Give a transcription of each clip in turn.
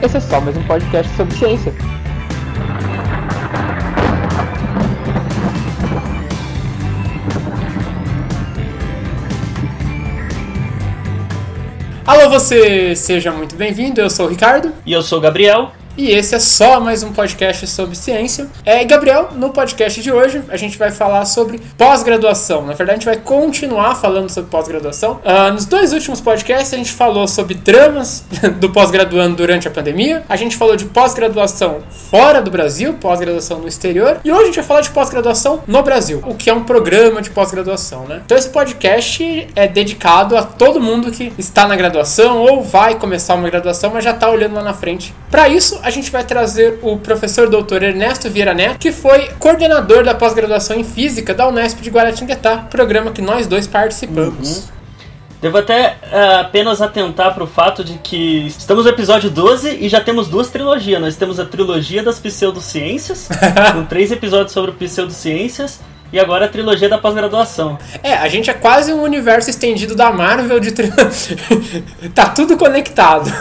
Esse é só mais um podcast sobre ciência. Alô, você! Seja muito bem-vindo. Eu sou o Ricardo. E eu sou o Gabriel. E esse é só mais um podcast sobre ciência. É, Gabriel, no podcast de hoje a gente vai falar sobre pós-graduação. Na verdade, a gente vai continuar falando sobre pós-graduação. Uh, nos dois últimos podcasts a gente falou sobre dramas do pós-graduando durante a pandemia. A gente falou de pós-graduação fora do Brasil, pós-graduação no exterior. E hoje a gente vai falar de pós-graduação no Brasil, o que é um programa de pós-graduação, né? Então esse podcast é dedicado a todo mundo que está na graduação ou vai começar uma graduação, mas já está olhando lá na frente. Para isso, a gente vai trazer o professor doutor Ernesto Vieira Neto, que foi coordenador da pós-graduação em Física da Unesp de Guaratinguetá, programa que nós dois participamos. Uhum. Devo até uh, apenas atentar para o fato de que estamos no episódio 12 e já temos duas trilogias. Nós temos a trilogia das pseudociências, com três episódios sobre pseudociências, e agora a trilogia da pós-graduação. É, a gente é quase um universo estendido da Marvel de tri... tá tudo conectado.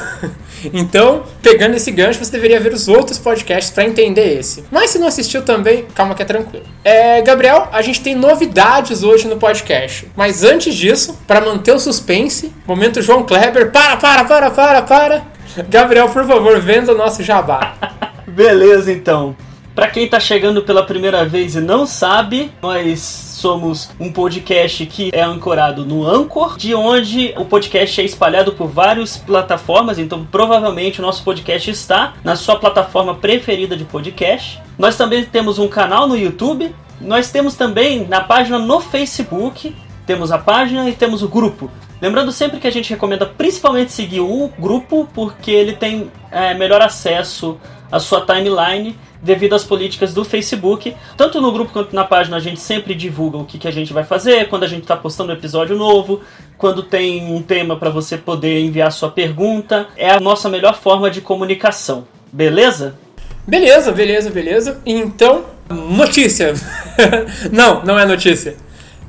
Então, pegando esse gancho, você deveria ver os outros podcasts para entender esse. Mas se não assistiu também, calma que é tranquilo. É, Gabriel, a gente tem novidades hoje no podcast. Mas antes disso, para manter o suspense, momento João Kleber, para, para, para, para, para. Gabriel, por favor, venda o nosso jabá. Beleza, então. Para quem está chegando pela primeira vez e não sabe, nós somos um podcast que é ancorado no Anchor, de onde o podcast é espalhado por várias plataformas, então provavelmente o nosso podcast está na sua plataforma preferida de podcast. Nós também temos um canal no YouTube, nós temos também na página no Facebook, temos a página e temos o grupo. Lembrando sempre que a gente recomenda principalmente seguir o grupo porque ele tem é, melhor acesso à sua timeline devido às políticas do Facebook. Tanto no grupo quanto na página a gente sempre divulga o que, que a gente vai fazer, quando a gente está postando um episódio novo, quando tem um tema para você poder enviar sua pergunta. É a nossa melhor forma de comunicação. Beleza? Beleza, beleza, beleza. Então, notícia. não, não é notícia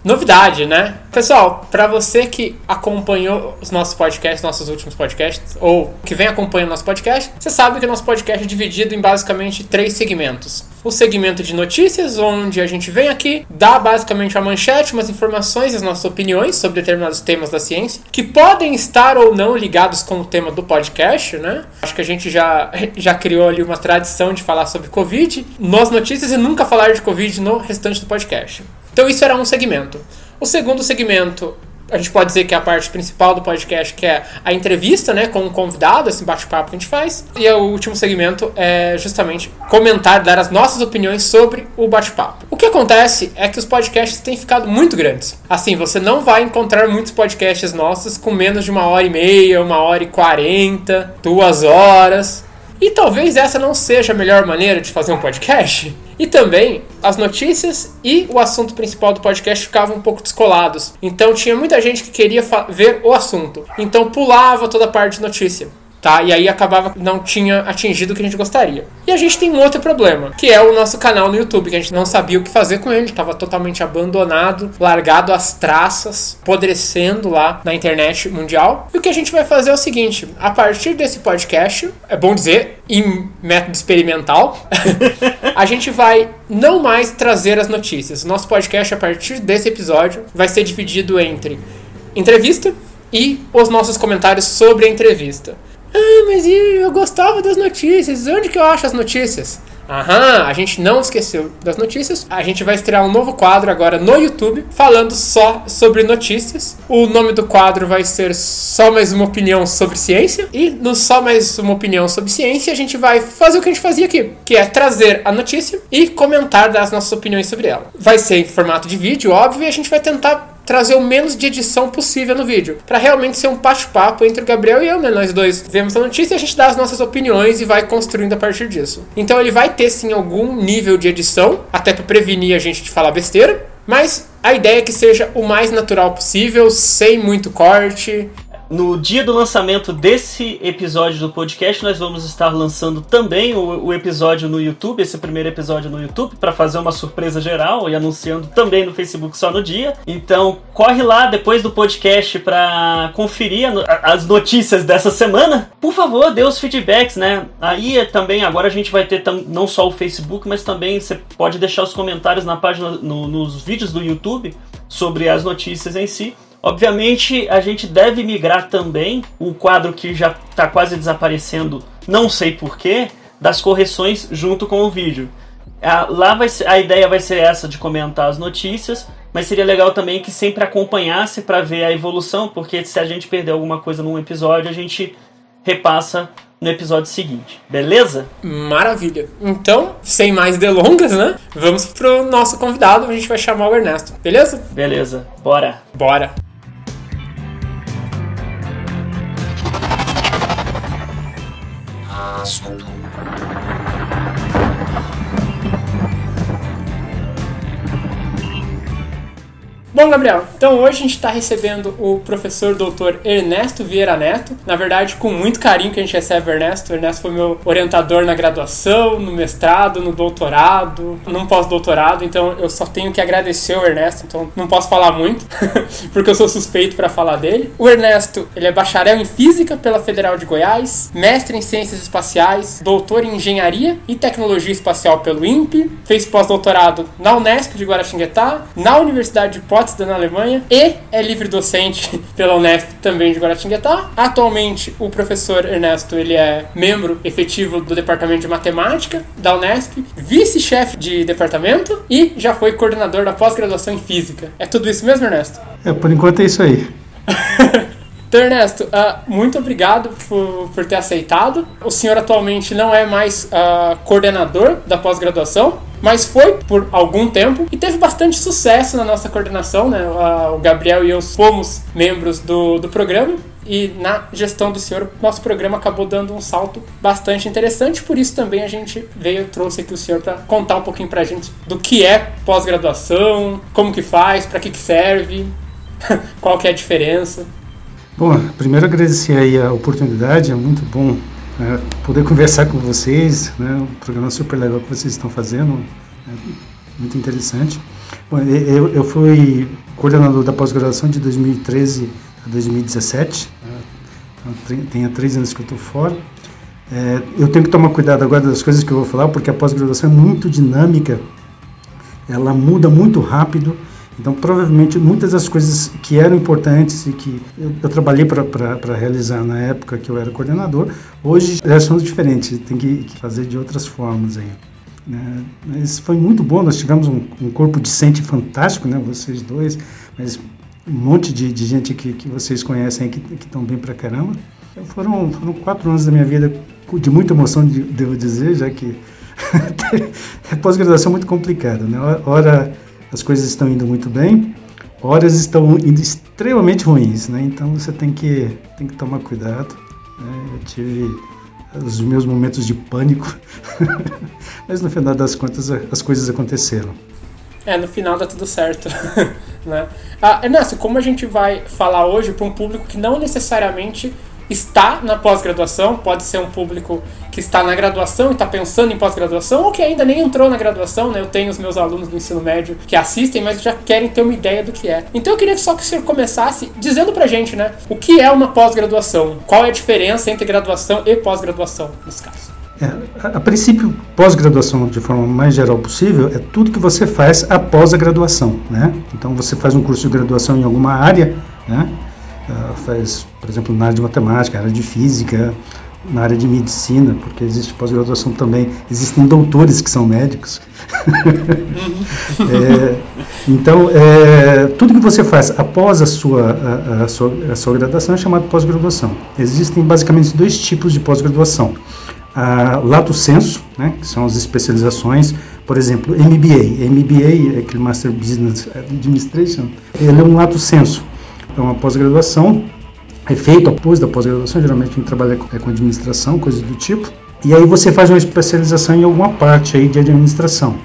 novidade, né? Pessoal, para você que acompanhou os nossos podcasts, nossos últimos podcasts, ou que vem acompanhando nosso podcast, você sabe que o nosso podcast é dividido em basicamente três segmentos. O segmento de notícias, onde a gente vem aqui, dá basicamente a manchete, umas informações e as nossas opiniões sobre determinados temas da ciência, que podem estar ou não ligados com o tema do podcast, né? Acho que a gente já, já criou ali uma tradição de falar sobre Covid nas notícias e nunca falar de Covid no restante do podcast. Então isso era um segmento. O segundo segmento, a gente pode dizer que é a parte principal do podcast, que é a entrevista, né, com um convidado, esse bate-papo que a gente faz. E o último segmento é justamente comentar, dar as nossas opiniões sobre o bate-papo. O que acontece é que os podcasts têm ficado muito grandes. Assim, você não vai encontrar muitos podcasts nossos com menos de uma hora e meia, uma hora e quarenta, duas horas. E talvez essa não seja a melhor maneira de fazer um podcast. E também as notícias e o assunto principal do podcast ficavam um pouco descolados. Então tinha muita gente que queria ver o assunto. Então pulava toda a parte de notícia tá? E aí acabava não tinha atingido o que a gente gostaria. E a gente tem um outro problema, que é o nosso canal no YouTube, que a gente não sabia o que fazer com ele, estava totalmente abandonado, largado às traças, apodrecendo lá na internet mundial. E o que a gente vai fazer é o seguinte, a partir desse podcast, é bom dizer, em método experimental, a gente vai não mais trazer as notícias. O nosso podcast, a partir desse episódio, vai ser dividido entre entrevista e os nossos comentários sobre a entrevista. Ah, mas eu gostava das notícias. Onde que eu acho as notícias? Aham, a gente não esqueceu das notícias. A gente vai estrear um novo quadro agora no YouTube falando só sobre notícias. O nome do quadro vai ser Só Mais Uma Opinião sobre Ciência. E no Só Mais Uma Opinião sobre Ciência, a gente vai fazer o que a gente fazia aqui, que é trazer a notícia e comentar das nossas opiniões sobre ela. Vai ser em formato de vídeo, óbvio, e a gente vai tentar trazer o menos de edição possível no vídeo, para realmente ser um bate-papo entre o Gabriel e eu, né? Nós dois vemos a notícia e a gente dá as nossas opiniões e vai construindo a partir disso. Então ele vai ter sim algum nível de edição, até para prevenir a gente de falar besteira, mas a ideia é que seja o mais natural possível, sem muito corte. No dia do lançamento desse episódio do podcast, nós vamos estar lançando também o, o episódio no YouTube, esse primeiro episódio no YouTube, para fazer uma surpresa geral e anunciando também no Facebook só no dia. Então, corre lá depois do podcast para conferir a, as notícias dessa semana. Por favor, dê os feedbacks, né? Aí também agora a gente vai ter não só o Facebook, mas também você pode deixar os comentários na página, no, nos vídeos do YouTube sobre as notícias em si. Obviamente, a gente deve migrar também um quadro que já está quase desaparecendo, não sei porquê, das correções junto com o vídeo. lá vai ser, a ideia vai ser essa de comentar as notícias, mas seria legal também que sempre acompanhasse para ver a evolução, porque se a gente perder alguma coisa num episódio, a gente repassa no episódio seguinte, beleza? Maravilha. Então, sem mais delongas, né? Vamos pro nosso convidado, a gente vai chamar o Ernesto, beleza? Beleza, bora. Bora. assunto. Bom, Gabriel, então hoje a gente está recebendo o professor doutor Ernesto Vieira Neto. Na verdade, com muito carinho que a gente recebe o Ernesto. O Ernesto foi meu orientador na graduação, no mestrado, no doutorado, no pós-doutorado. Então eu só tenho que agradecer o Ernesto. Então não posso falar muito, porque eu sou suspeito para falar dele. O Ernesto, ele é bacharel em física pela Federal de Goiás, mestre em ciências espaciais, doutor em engenharia e tecnologia espacial pelo INPE, fez pós-doutorado na Unesp de Guaratinguetá, na Universidade de Potsdam Potsdam, na Alemanha, e é livre docente pela Unesp também de Guaratinguetá. Atualmente, o professor Ernesto ele é membro efetivo do Departamento de Matemática da Unesp, vice-chefe de departamento e já foi coordenador da pós-graduação em Física. É tudo isso mesmo, Ernesto? É, por enquanto é isso aí. Então, Ernesto, uh, muito obrigado por, por, ter aceitado. O senhor atualmente não é mais uh, coordenador da pós-graduação, mas foi por algum tempo e teve bastante sucesso na nossa coordenação. Né? Uh, o Gabriel e eu fomos membros do, do programa e na gestão do senhor, nosso programa acabou dando um salto bastante interessante. Por isso também a gente veio trouxe aqui o senhor para contar um pouquinho para a gente do que é pós-graduação, como que faz, para que, que serve, qual que é a diferença. Bom, primeiro agradecer aí a oportunidade, é muito bom né, poder conversar com vocês, né, um programa super legal que vocês estão fazendo, é muito interessante. Bom, eu, eu fui coordenador da pós-graduação de 2013 a 2017, né, então, tem há três anos que eu estou fora. É, eu tenho que tomar cuidado agora das coisas que eu vou falar, porque a pós-graduação é muito dinâmica, ela muda muito rápido, então, provavelmente, muitas das coisas que eram importantes e que eu, eu trabalhei para realizar na época que eu era coordenador, hoje já são diferentes, tem que, que fazer de outras formas aí. Né? Mas foi muito bom, nós tivemos um, um corpo discente fantástico, né? vocês dois, mas um monte de, de gente que, que vocês conhecem que estão bem pra caramba. Foram, foram quatro anos da minha vida de muita emoção, devo dizer, já que a pós-graduação é muito complicada. Né? Ora as coisas estão indo muito bem, horas estão indo extremamente ruins, né? Então você tem que, tem que tomar cuidado. Né? Eu tive os meus momentos de pânico, mas no final das contas as coisas aconteceram. É, no final dá tudo certo. né? Ah, Ernesto, como a gente vai falar hoje para um público que não necessariamente está na pós-graduação, pode ser um público que está na graduação e está pensando em pós-graduação, ou que ainda nem entrou na graduação, né? Eu tenho os meus alunos do ensino médio que assistem, mas já querem ter uma ideia do que é. Então eu queria só que o senhor começasse dizendo pra gente, né? O que é uma pós-graduação? Qual é a diferença entre graduação e pós-graduação, nesse caso? É, a, a princípio, pós-graduação, de forma mais geral possível, é tudo que você faz após a graduação, né? Então você faz um curso de graduação em alguma área, né? Uh, faz, por exemplo, na área de matemática, na área de física, na área de medicina, porque existe pós-graduação também, existem doutores que são médicos. é, então, é, tudo que você faz após a sua, a, a sua, a sua graduação é chamado pós-graduação. Existem basicamente dois tipos de pós-graduação. A lato senso, né, que são as especializações, por exemplo, MBA. MBA, aquele Master Business Administration, ele é um lato senso é uma pós-graduação, é feito após da pós-graduação, geralmente a gente trabalha é, com administração, coisas do tipo, e aí você faz uma especialização em alguma parte aí de administração.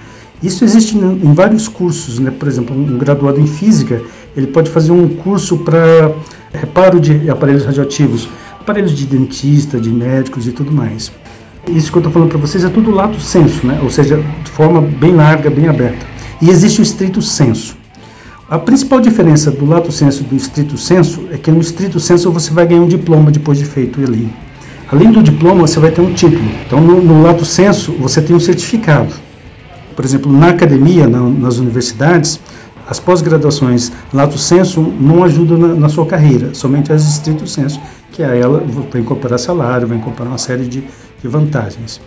Isso existe em vários cursos, né? Por exemplo, um graduado em física, ele pode fazer um curso para reparo de aparelhos radioativos, aparelhos de dentista, de médicos e tudo mais. Isso que eu estou falando para vocês é tudo lato senso, né? ou seja, de forma bem larga, bem aberta. E existe o estrito senso. A principal diferença do lato senso e do estrito senso é que no estrito senso você vai ganhar um diploma depois de feito ali. Além do diploma, você vai ter um título. Então, no, no lato senso, você tem um certificado. Por exemplo, na academia, na, nas universidades, as pós-graduações lato senso não ajudam na, na, sua carreira, somente as estrito senso, que é ela vai incorporar salário, vai incorporar uma série de, de vantagens.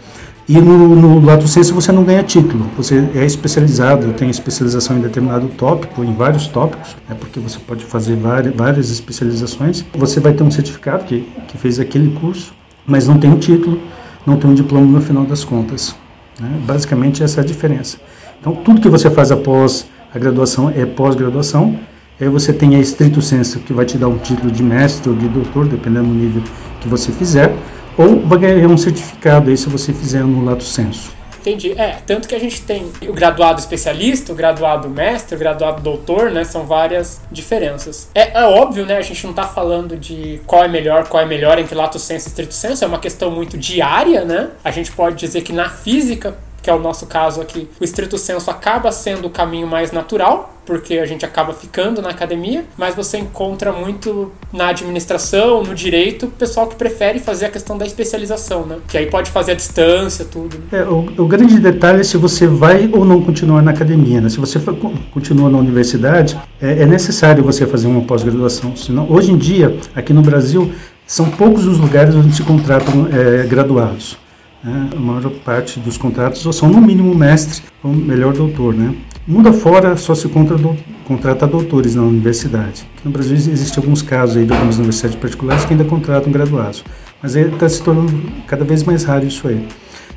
E no, no lato senso você não ganha título, você é especializado, tem especialização em determinado tópico, em vários tópicos, é porque você pode fazer várias, várias especializações. Você vai ter um certificado que, que fez aquele curso, mas não tem um título, não tem um diploma no final das contas. Né? Basicamente essa é a diferença. Então tudo que você faz após a graduação é pós-graduação, aí você tem a estrito senso que vai te dar um título de mestre ou de doutor, dependendo do nível que você fizer, ou vai ganhar um certificado aí se você fizer no lato senso. Entendi. É, tanto que a gente tem o graduado especialista, o graduado mestre, o graduado doutor, né? São várias diferenças. É, é óbvio, né? A gente não está falando de qual é melhor, qual é melhor entre lato senso e estrito senso, é uma questão muito diária, né? A gente pode dizer que na física, que é o nosso caso aqui, o estrito senso acaba sendo o caminho mais natural, porque a gente acaba ficando na academia, mas você encontra muito na administração, no direito, pessoal que prefere fazer a questão da especialização, né? Que aí pode fazer a distância, tudo. É, o, o, grande detalhe é se você vai ou não continuar na academia, né? Se você for, continua na universidade, é, é necessário você fazer uma pós-graduação. Senão, hoje em dia, aqui no Brasil, são poucos os lugares onde se contratam é, graduados. Né? A maior parte dos contratos são no mínimo mestre ou melhor doutor, né? Mundo afora só se contra do, contrata doutores na universidade. No Brasil existem alguns casos aí de algumas universidades particulares que ainda contratam graduados, mas está se tornando cada vez mais raro isso aí.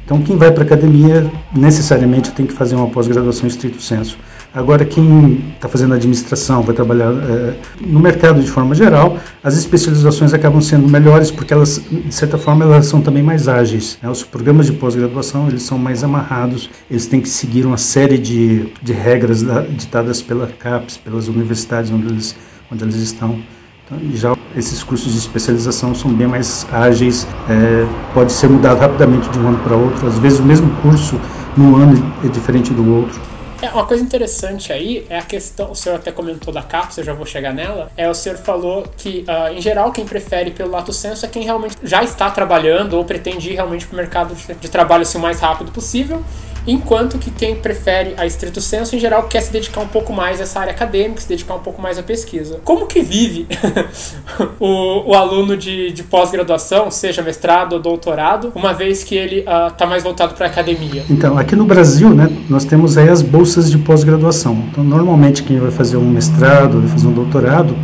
Então, quem vai para a academia necessariamente tem que fazer uma pós-graduação em estrito senso. Agora, quem está fazendo administração, vai trabalhar é, no mercado de forma geral, as especializações acabam sendo melhores porque elas, de certa forma, elas são também mais ágeis. Né? Os programas de pós-graduação eles são mais amarrados, eles têm que seguir uma série de, de regras da, ditadas pela CAPES, pelas universidades onde eles, onde eles estão. Então, já esses cursos de especialização são bem mais ágeis, é, pode ser mudado rapidamente de um ano para outro. Às vezes o mesmo curso num ano é diferente do outro. É, uma coisa interessante aí é a questão, o senhor até comentou da cápsula, já vou chegar nela, é o senhor falou que, uh, em geral, quem prefere pelo lato senso é quem realmente já está trabalhando ou pretende ir realmente para o mercado de, de trabalho assim, o mais rápido possível enquanto que quem prefere a estrito senso, em geral, quer se dedicar um pouco mais a essa área acadêmica, se dedicar um pouco mais à pesquisa. Como que vive o, o, aluno de, de pós-graduação, seja mestrado ou doutorado, uma vez que ele está uh, mais voltado para a academia? Então, aqui no Brasil, né, nós temos aí as bolsas de pós-graduação. Então, normalmente, quem vai fazer um mestrado, vai fazer um doutorado,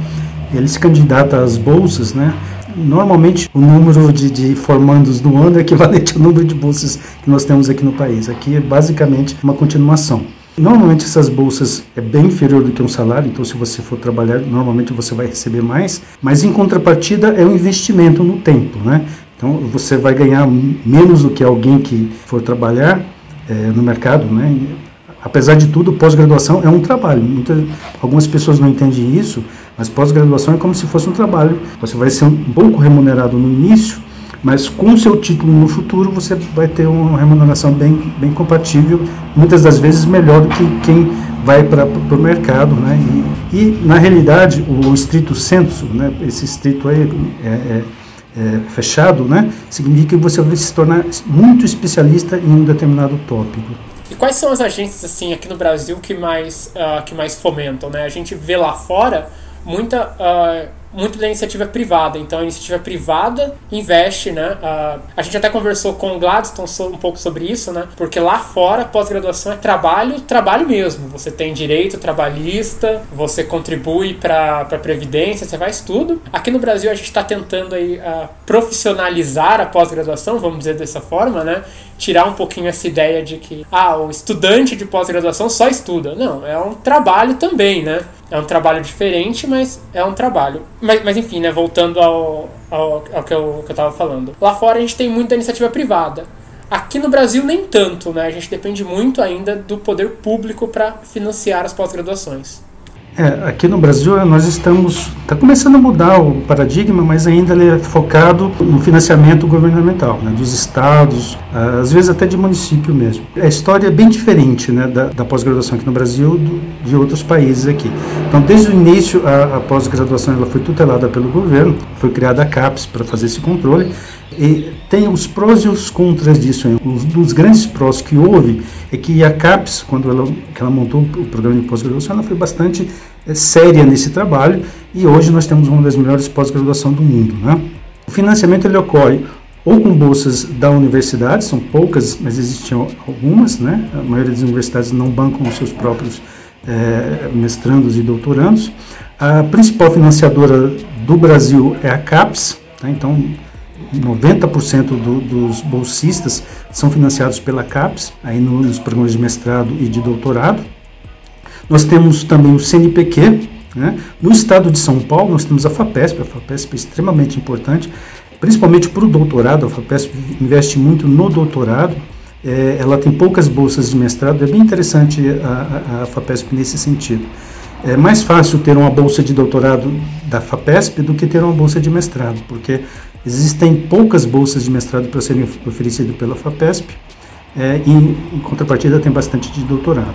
ele se candidata às bolsas, né? Normalmente, o número de, de formandos do ano é equivalente ao número de bolsas que nós temos aqui no país. Aqui é basicamente uma continuação. Normalmente essas bolsas é bem inferior do que um salário, então se você for trabalhar, normalmente você vai receber mais, mas em contrapartida é um investimento no tempo, né? Então você vai ganhar menos do que alguém que for trabalhar é, no mercado, né? Apesar de tudo, pós-graduação é um trabalho. Muitas, algumas pessoas não entendem isso, mas pós-graduação é como se fosse um trabalho. Você vai ser um pouco remunerado no início, mas com o seu título no futuro você vai ter uma remuneração bem, bem compatível, muitas das vezes melhor do que quem vai para o mercado. Né? E, e, na realidade, o, estrito senso, né, esse estrito aí é, é, é, fechado, né, significa que você vai se tornar muito especialista em um determinado tópico. E quais são as agências assim aqui no Brasil que mais, uh, que mais fomentam? Né? A gente vê lá fora muita uh, muito da iniciativa privada. Então, a iniciativa privada investe, né? Uh, a gente até conversou com o Gladstone um pouco sobre isso, né? Porque lá fora, pós-graduação é trabalho, trabalho mesmo. Você tem direito trabalhista, você contribui para a Previdência, você faz tudo. Aqui no Brasil, a gente está tentando aí, uh, profissionalizar a pós-graduação, vamos dizer dessa forma, né? Tirar um pouquinho essa ideia de que, ah, o estudante de pós-graduação só estuda. Não, é um trabalho também, né? É um trabalho diferente, mas é um trabalho. Mas, mas enfim, né, voltando ao, ao, ao, que, eu, que eu tava falando. Lá fora a gente tem muita iniciativa privada. Aqui no Brasil nem tanto, né? A gente depende muito ainda do poder público para financiar as pós-graduações. É, aqui no Brasil nós estamos está começando a mudar o paradigma, mas ainda ele é focado no financiamento governamental, né, dos estados, às vezes até de município mesmo. A história é bem diferente né, da, da pós-graduação aqui no Brasil do, de outros países aqui. Então, desde o início a, a pós-graduação ela foi tutelada pelo governo, foi criada a CAPES para fazer esse controle e tem os prós e os contras disso. Um dos grandes prós que houve é que a CAPES, quando ela, ela montou o programa de pós-graduação, ela foi bastante séria nesse trabalho e hoje nós temos uma das melhores pós-graduação do mundo. Né? O financiamento ele ocorre ou com bolsas da universidade, são poucas, mas existiam algumas, né? a maioria das universidades não bancam os seus próprios é, mestrandos e doutorandos. A principal financiadora do Brasil é a CAPES, tá? então 90% do, dos bolsistas são financiados pela CAPES, aí nos programas de mestrado e de doutorado. Nós temos também o CNPq. Né? No estado de São Paulo, nós temos a FAPESP. A FAPESP é extremamente importante, principalmente para o doutorado. A FAPESP investe muito no doutorado. É, ela tem poucas bolsas de mestrado. É bem interessante a, a, a FAPESP nesse sentido. É mais fácil ter uma bolsa de doutorado da FAPESP do que ter uma bolsa de mestrado, porque Existem poucas bolsas de mestrado para serem oferecidas pela FAPESP é, e, em contrapartida, tem bastante de doutorado.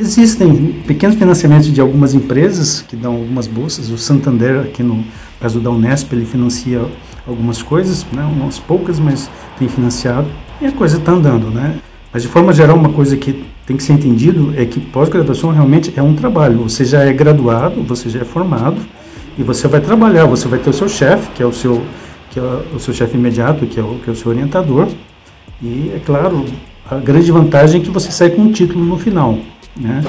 Existem pequenos financiamentos de algumas empresas que dão algumas bolsas. O Santander, aqui no caso da Unesp, ele financia algumas coisas, né, umas poucas, mas tem financiado. E a coisa está andando, né? Mas de forma geral, uma coisa que tem que ser entendido é que pós-graduação realmente é um trabalho. Você já é graduado, você já é formado e você vai trabalhar. Você vai ter o seu chefe, que é o seu que é o seu chefe imediato, que é o, que é o seu orientador. E, é claro, a grande vantagem é que você sai com um título no final, né?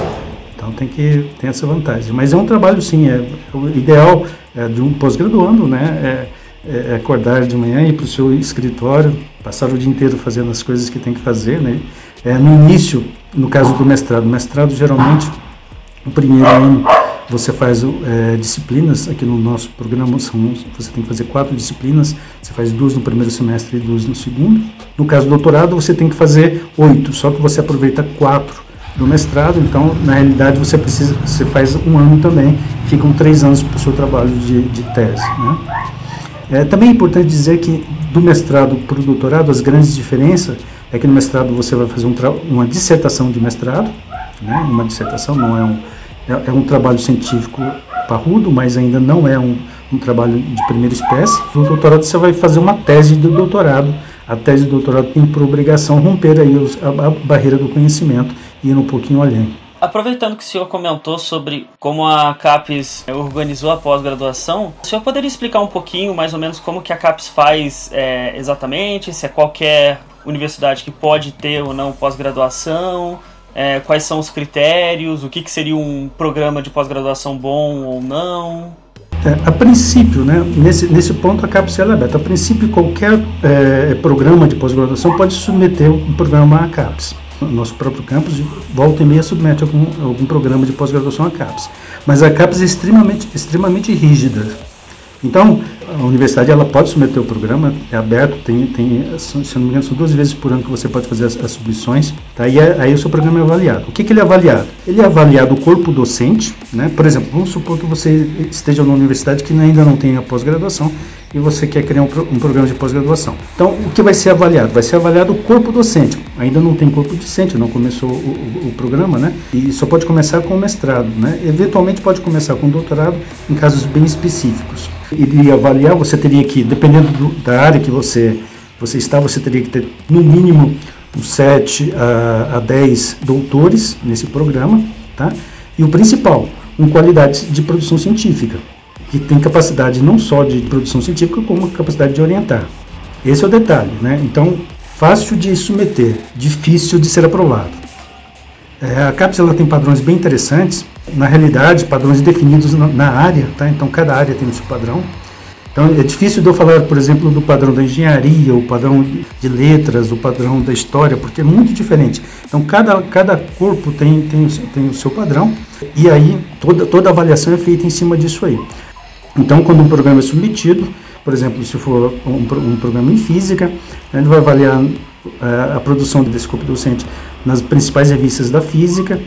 Então tem que ter essa vantagem. Mas é um trabalho, sim, é, o ideal é, de um pós-graduando, né? É, é, é acordar de manhã, ir para o seu escritório, passar o dia inteiro fazendo as coisas que tem que fazer, né? É, no início, no caso do mestrado, mestrado geralmente, o primeiro ano você faz é, disciplinas, aqui no nosso programa são, você tem que fazer quatro disciplinas, você faz duas no primeiro semestre e duas no segundo. No caso do doutorado, você tem que fazer oito, só que você aproveita quatro do mestrado, então na realidade você precisa, você faz um ano também, ficam três anos para o seu trabalho de, de tese. Né? É, também é importante dizer que do mestrado para o doutorado, as grandes diferenças é que no mestrado você vai fazer um uma dissertação de mestrado, né? uma dissertação não é um é, é um trabalho científico parrudo, mas ainda não é um, um trabalho de primeira espécie. No doutorado você vai fazer uma tese de doutorado. A tese de doutorado tem por obrigação romper aí os, a, a barreira do conhecimento ir um pouquinho além. Aproveitando que o senhor comentou sobre como a CAPES organizou a pós-graduação, o senhor poderia explicar um pouquinho, mais ou menos, como que a CAPES faz é, exatamente? Se é qualquer universidade que pode ter ou não pós-graduação? é, quais são os critérios, o que, que seria um programa de pós-graduação bom ou não? É, a princípio, né, nesse, nesse ponto a CAPES é aberta. A princípio, qualquer é, programa de pós-graduação pode submeter um programa à CAPES. Nosso próprio campus, volta e meia, submete algum, algum programa de pós-graduação à CAPES. Mas a CAPES é extremamente, extremamente rígida. Então, a universidade ela pode submeter o programa, é aberto, tem, tem se não me engano, são duas vezes por ano que você pode fazer as, as submissões, tá? e aí o seu programa é avaliado. O que, que ele é avaliado? Ele é avaliado o corpo docente, né? por exemplo, vamos supor que você esteja numa universidade que ainda não tem a pós-graduação e você quer criar um, um programa de pós-graduação. Então, o que vai ser avaliado? Vai ser avaliado o corpo docente. Ainda não tem corpo docente, não começou o, o, o programa, né? E só pode começar com o mestrado, né? Eventualmente pode começar com o doutorado em casos bem específicos iria avaliar, você teria que, dependendo do, da área que você, você está, você teria que ter no mínimo uns 7 a, a 10 doutores nesse programa, tá? E o principal, uma qualidade de produção científica, que tem capacidade não só de produção científica, como capacidade de orientar. Esse é o detalhe, né? Então, fácil de submeter, difícil de ser aprovado. É, a CAPES ela tem padrões bem interessantes, na realidade, padrões definidos na, na, área, tá? então cada área tem o seu padrão. Então é difícil de eu falar, por exemplo, do padrão da engenharia, o padrão de letras, o padrão da história, porque é muito diferente. Então cada, cada corpo tem, tem, tem o seu padrão e aí toda, toda avaliação é feita em cima disso aí. Então quando um programa é submetido, por exemplo, se for um, um programa em física, ele vai avaliar a, a produção desse corpo docente nas principais revistas da física.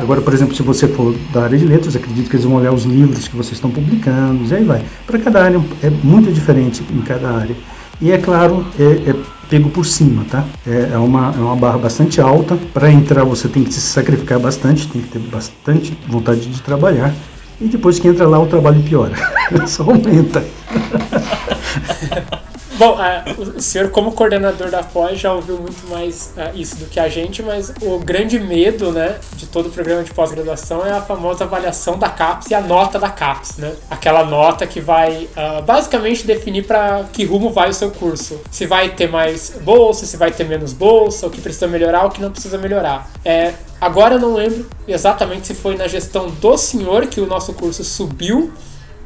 Agora, por exemplo, se você for da área de letras, acredito que eles vão olhar os livros que vocês estão publicando, e aí vai. Para cada área é muito diferente em cada área. E é claro, é, é pego por cima, tá? É, é, uma, é uma barra bastante alta. Para entrar você tem que se sacrificar bastante, tem que ter bastante vontade de trabalhar. E depois que entra lá o trabalho piora. Só aumenta. Bom, uh, o senhor, como coordenador da pós, já ouviu muito mais uh, isso do que a gente, mas o grande medo né, de todo o programa de pós-graduação é a famosa avaliação da CAPES e a nota da CAPES. Né? Aquela nota que vai uh, basicamente definir para que rumo vai o seu curso. Se vai ter mais bolsa, se vai ter menos bolsa, o que precisa melhorar, o que não precisa melhorar. É, agora eu não lembro exatamente se foi na gestão do senhor que o nosso curso subiu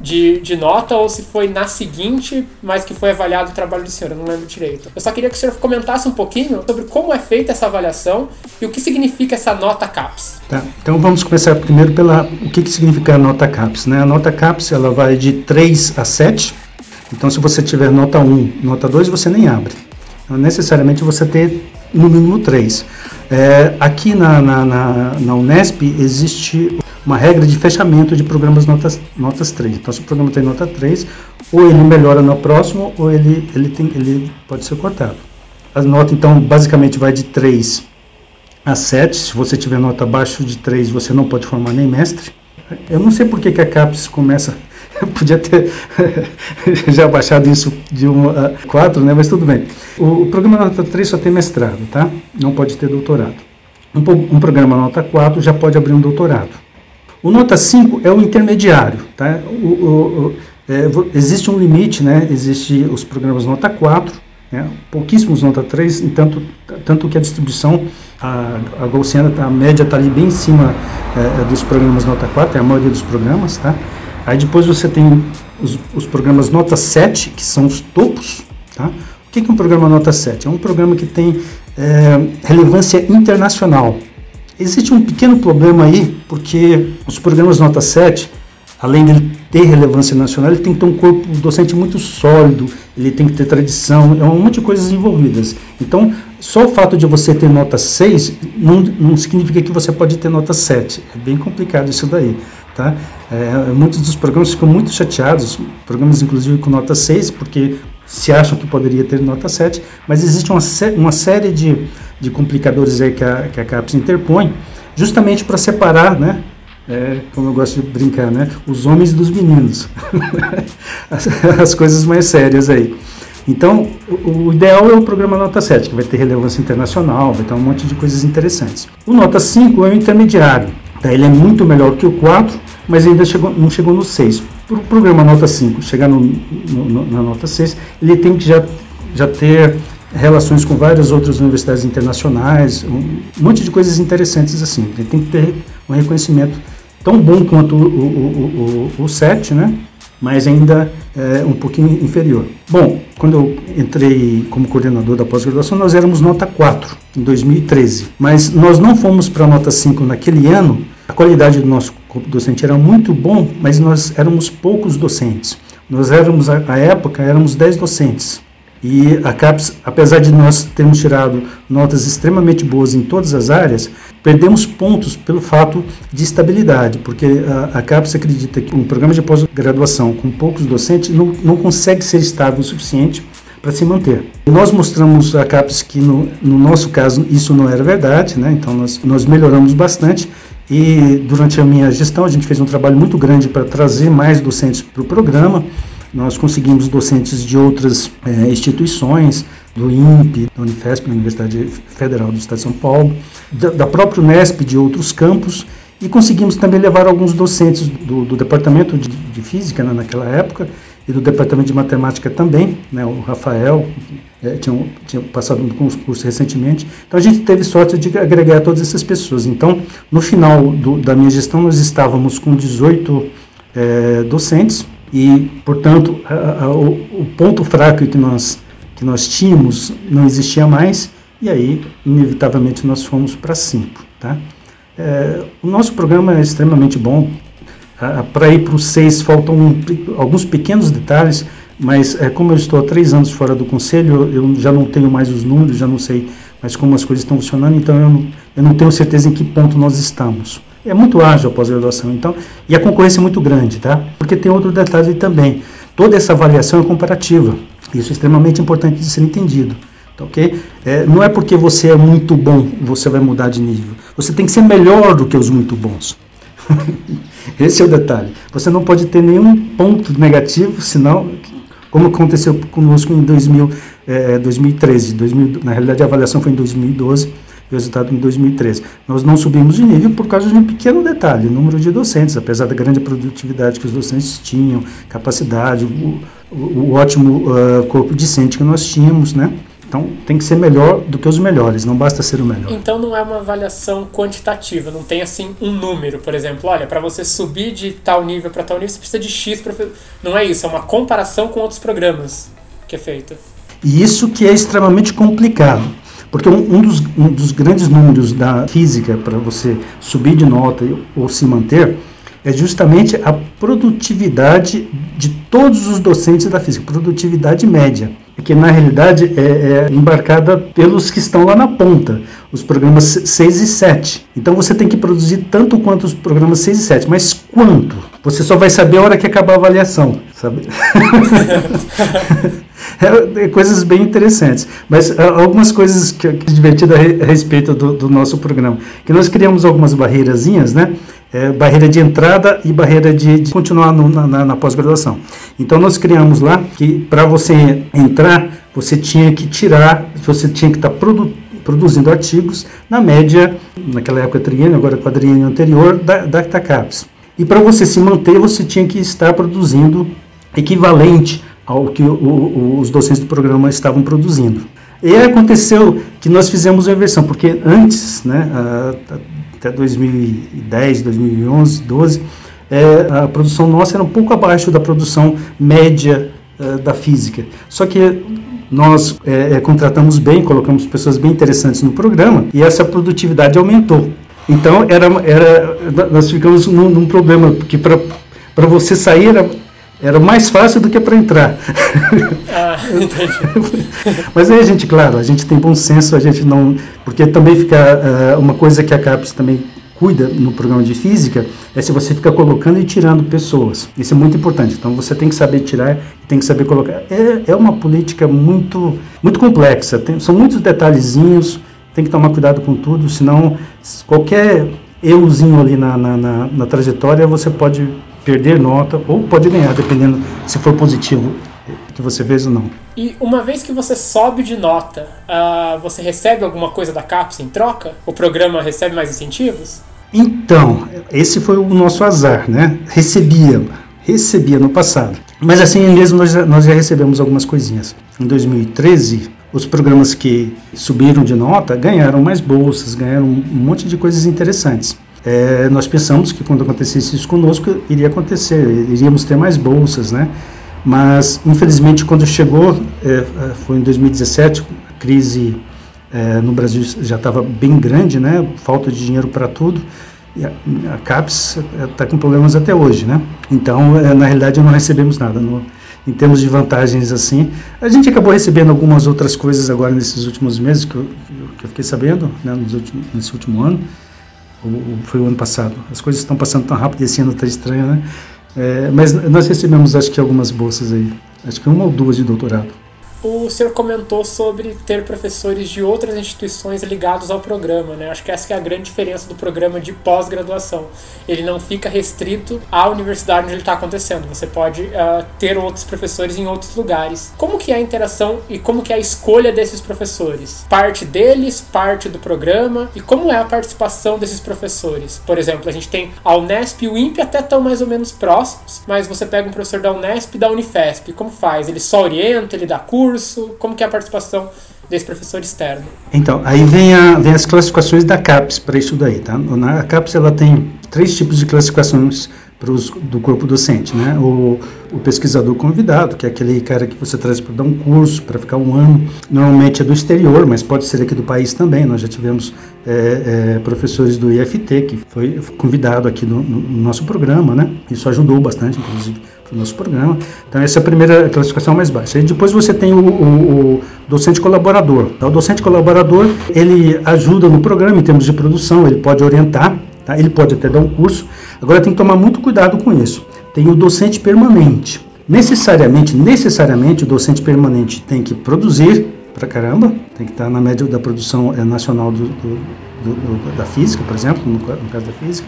de, de nota ou se foi na seguinte, mas que foi avaliado o trabalho do senhor, eu não lembro direito. Eu só queria que o senhor comentasse um pouquinho sobre como é feita essa avaliação e o que significa essa nota CAPS. Tá, então vamos começar primeiro pela o que, que significa a nota CAPS. Né? A nota CAPS ela vai de 3 a 7, então se você tiver nota 1, nota 2, você nem abre. Então, necessariamente você ter no mínimo 3. É, aqui na, na, na, na Unesp existe uma regra de fechamento de programas notas, notas 3. Então, se o programa tem nota 3, ou ele melhora no próximo, ou ele, ele, tem, ele pode ser cortado. A nota, então, basicamente vai de 3 a 7. Se você tiver nota abaixo de 3, você não pode formar nem mestre. Eu não sei por que, que a CAPES começa. Podia ter já baixado isso de 1 a 4, né? mas tudo bem. O, o programa nota 3 só tem mestrado, tá? Não pode ter doutorado. Um, um programa nota 4 já pode abrir um doutorado. O nota 5 é o intermediário. Tá? O, o, é, existe um limite, né? existe os programas nota 4, né? pouquíssimos nota 3, tanto, tanto que a distribuição, a, a Gaussiana, a média está ali bem em cima é, dos programas nota 4, é a maioria dos programas. Tá? Aí depois você tem os, os programas nota 7, que são os topos. Tá? O que é um programa nota 7? É um programa que tem é, relevância internacional. Existe um pequeno problema aí, porque os programas nota 7, além de ter relevância nacional, ele tem que ter um corpo docente muito sólido, ele tem que ter tradição, é um monte de coisas envolvidas. Então, só o fato de você ter nota 6 não, não significa que você pode ter nota 7. É bem complicado isso daí. Tá? É, muitos dos programas ficam muito chateados, programas inclusive com nota 6, porque se acham que poderia ter nota 7, mas existe uma, uma série de, de complicadores aí que a, que a CAPES interpõe, justamente para separar, né, é, como eu gosto de brincar, né, os homens dos meninos, as, as, coisas mais sérias aí. Então, o, o, ideal é o programa Nota 7, que vai ter relevância internacional, vai ter um monte de coisas interessantes. O Nota 5 é o intermediário, tá? ele é muito melhor que o 4, mas ainda chegou, não chegou no 6 para o programa nota 5 chegar no, no, na nota 6, ele tem que já, já ter relações com várias outras universidades internacionais, um monte de coisas interessantes assim. Ele tem que ter um reconhecimento tão bom quanto o, o, o, o, o 7, né? mas ainda é, um pouquinho inferior. Bom, quando eu entrei como coordenador da pós-graduação, nós éramos nota 4 em 2013, mas nós não fomos para nota 5 naquele ano. A qualidade do nosso corpo docente era muito bom, mas nós éramos poucos docentes. Nós éramos, à época, éramos 10 docentes. E a CAPES, apesar de nós termos tirado notas extremamente boas em todas as áreas, perdemos pontos pelo fato de estabilidade, porque a, a CAPES acredita que um programa de pós-graduação com poucos docentes não, não consegue ser estável o suficiente para se manter. Nós mostramos a CAPES que no, no, nosso caso isso não era verdade, né? então nós, nós melhoramos bastante e durante a minha gestão a gente fez um trabalho muito grande para trazer mais docentes para o programa. Nós conseguimos docentes de outras é, instituições, do INPE, da Unifesp, da Universidade Federal do Estado de São Paulo, da, da própria Unesp, de outros campos, e conseguimos também levar alguns docentes do, do departamento de, de física né, naquela época e do departamento de matemática também, né, o Rafael é, tinha, tinha, passado um concurso recentemente. Então a gente teve sorte de agregar todas essas pessoas. Então, no final do, da minha gestão, nós estávamos com 18 é, docentes e, portanto, a, a, o, o, ponto fraco que nós, que nós tínhamos não existia mais, e aí, inevitavelmente, nós fomos para 5. Tá? É, o nosso programa é extremamente bom. Para ir para o 6 faltam alguns pequenos detalhes, mas é, como eu estou há três anos fora do conselho, eu já não tenho mais os números, já não sei mais como as coisas estão funcionando, então eu não, eu não tenho certeza em que ponto nós estamos. É muito ágil a pós-graduação, então, e a concorrência é muito grande, tá? Porque tem outro detalhe também. Toda essa avaliação é comparativa. Isso é extremamente importante de ser entendido. Tá ok? É, não é porque você é muito bom você vai mudar de nível. Você tem que ser melhor do que os muito bons. Esse é o detalhe. Você não pode ter nenhum ponto negativo, senão, como aconteceu conosco em 2000, é, 2013. 2000, na realidade, a avaliação foi em 2012 e o resultado em 2013. Nós não subimos de nível por causa de um pequeno detalhe, o número de docentes, apesar da grande produtividade que os docentes tinham, capacidade, o, o, o ótimo uh, corpo discente que nós tínhamos, né? Então tem que ser melhor do que os melhores, não basta ser o melhor. Então não é uma avaliação quantitativa, não tem assim um número, por exemplo, olha, para você subir de tal nível para tal nível você precisa de X. Não é isso, é uma comparação com outros programas que é feita. E isso que é extremamente complicado. Porque um, um, dos, um dos grandes números da física para você subir de nota ou se manter é justamente a produtividade de todos os docentes da física, produtividade média, que na realidade é, é, embarcada pelos que estão lá na ponta, os programas 6 e 7. Então você tem que produzir tanto quanto os programas 6 e 7, mas quanto? Você só vai saber a hora que acabar a avaliação, sabe? É, é, coisas bem interessantes. Mas uh, algumas coisas que, que divertidas a, respeito do, do, nosso programa. Que nós criamos algumas barreirazinhas, né? É, barreira de entrada e barreira de, de continuar no, na, na pós-graduação. Então nós criamos lá que para você entrar, você tinha que tirar, você tinha que estar tá produ, produzindo artigos na média, naquela época triênio, agora quadriênio anterior, da, da. E para você se manter, você tinha que estar produzindo equivalente ao que o, o, os docentes do programa estavam produzindo. E aconteceu que nós fizemos a inversão, porque antes, né, até 2010, 2011, 12, é, a produção nossa era um pouco abaixo da produção média é, da física. Só que nós é, é, contratamos bem, colocamos pessoas bem interessantes no programa e essa produtividade aumentou. Então era, era nós ficamos num, num problema porque para você sair era era mais fácil do que para entrar. Ah, entendi. Mas aí a gente, claro, a gente tem bom senso, a gente não. Porque também fica. Uh, uma coisa que a CAPES também cuida no programa de física é se você fica colocando e tirando pessoas. Isso é muito importante. Então você tem que saber tirar tem que saber colocar. É, é uma política muito, muito complexa. Tem, são muitos detalhezinhos, tem que tomar cuidado com tudo, senão qualquer euzinho ali na, na, na, na trajetória você pode perder nota ou pode ganhar, dependendo se for positivo que você fez ou não. E uma vez que você sobe de nota, uh, você recebe alguma coisa da CAPES em troca? O programa recebe mais incentivos? Então, esse foi o nosso azar, né? Recebia, recebia no passado. Mas assim mesmo nós já, nós já recebemos algumas coisinhas. Em 2013, os programas que subiram de nota ganharam mais bolsas, ganharam um monte de coisas interessantes. É, nós pensamos que quando acontecesse isso conosco, iria acontecer, iríamos ter mais bolsas, né? Mas, infelizmente, quando chegou, é, é foi em 2017, a crise é, no Brasil já estava bem grande, né? Falta de dinheiro para tudo. E a, a CAPES está com problemas até hoje, né? Então, é, na realidade, não recebemos nada. No, em termos de vantagens assim. A gente acabou recebendo algumas outras coisas agora nesses últimos meses que eu, que eu fiquei sabendo, né, últimos, nesse último ano foi o ano passado. As coisas estão passando tão rápido e esse ano está estranho, né? É, mas nós recebemos, acho que, algumas bolsas aí. Acho que uma ou duas de doutorado o senhor comentou sobre ter professores de outras instituições ligados ao programa, né? Acho que essa que é a grande diferença do programa de pós-graduação. Ele não fica restrito à universidade onde ele está acontecendo. Você pode uh, ter outros professores em outros lugares. Como que é a interação e como que é a escolha desses professores? Parte deles, parte do programa e como é a participação desses professores? Por exemplo, a gente tem a Unesp e o INPE até estão mais ou menos próximos, mas você pega um professor da Unesp e da Unifesp, como faz? Ele só orienta, ele dá curso curso? Como que é a participação desse professor externo? Então, aí vem, a, vem as classificações da CAPES para isso daí, tá? Na CAPES ela tem três tipos de classificações pros, do corpo docente, né? O, o, pesquisador convidado, que é aquele cara que você traz para dar um curso, para ficar um ano, normalmente é do exterior, mas pode ser aqui do país também. Nós já tivemos é, é, professores do IFT que foi convidado aqui no, no, nosso programa, né? Isso ajudou bastante, inclusive, para o nosso programa. Então essa é a primeira classificação mais baixa. E depois você tem o, o, o docente colaborador. Então, o docente colaborador ele ajuda no programa em termos de produção, ele pode orientar, tá? ele pode até dar um curso Agora tem que tomar muito cuidado com isso. Tem o docente permanente. Necessariamente, necessariamente o docente permanente tem que produzir pra caramba, tem que estar na média da produção é, nacional do, do, do, da física, por exemplo, no, no, caso da física.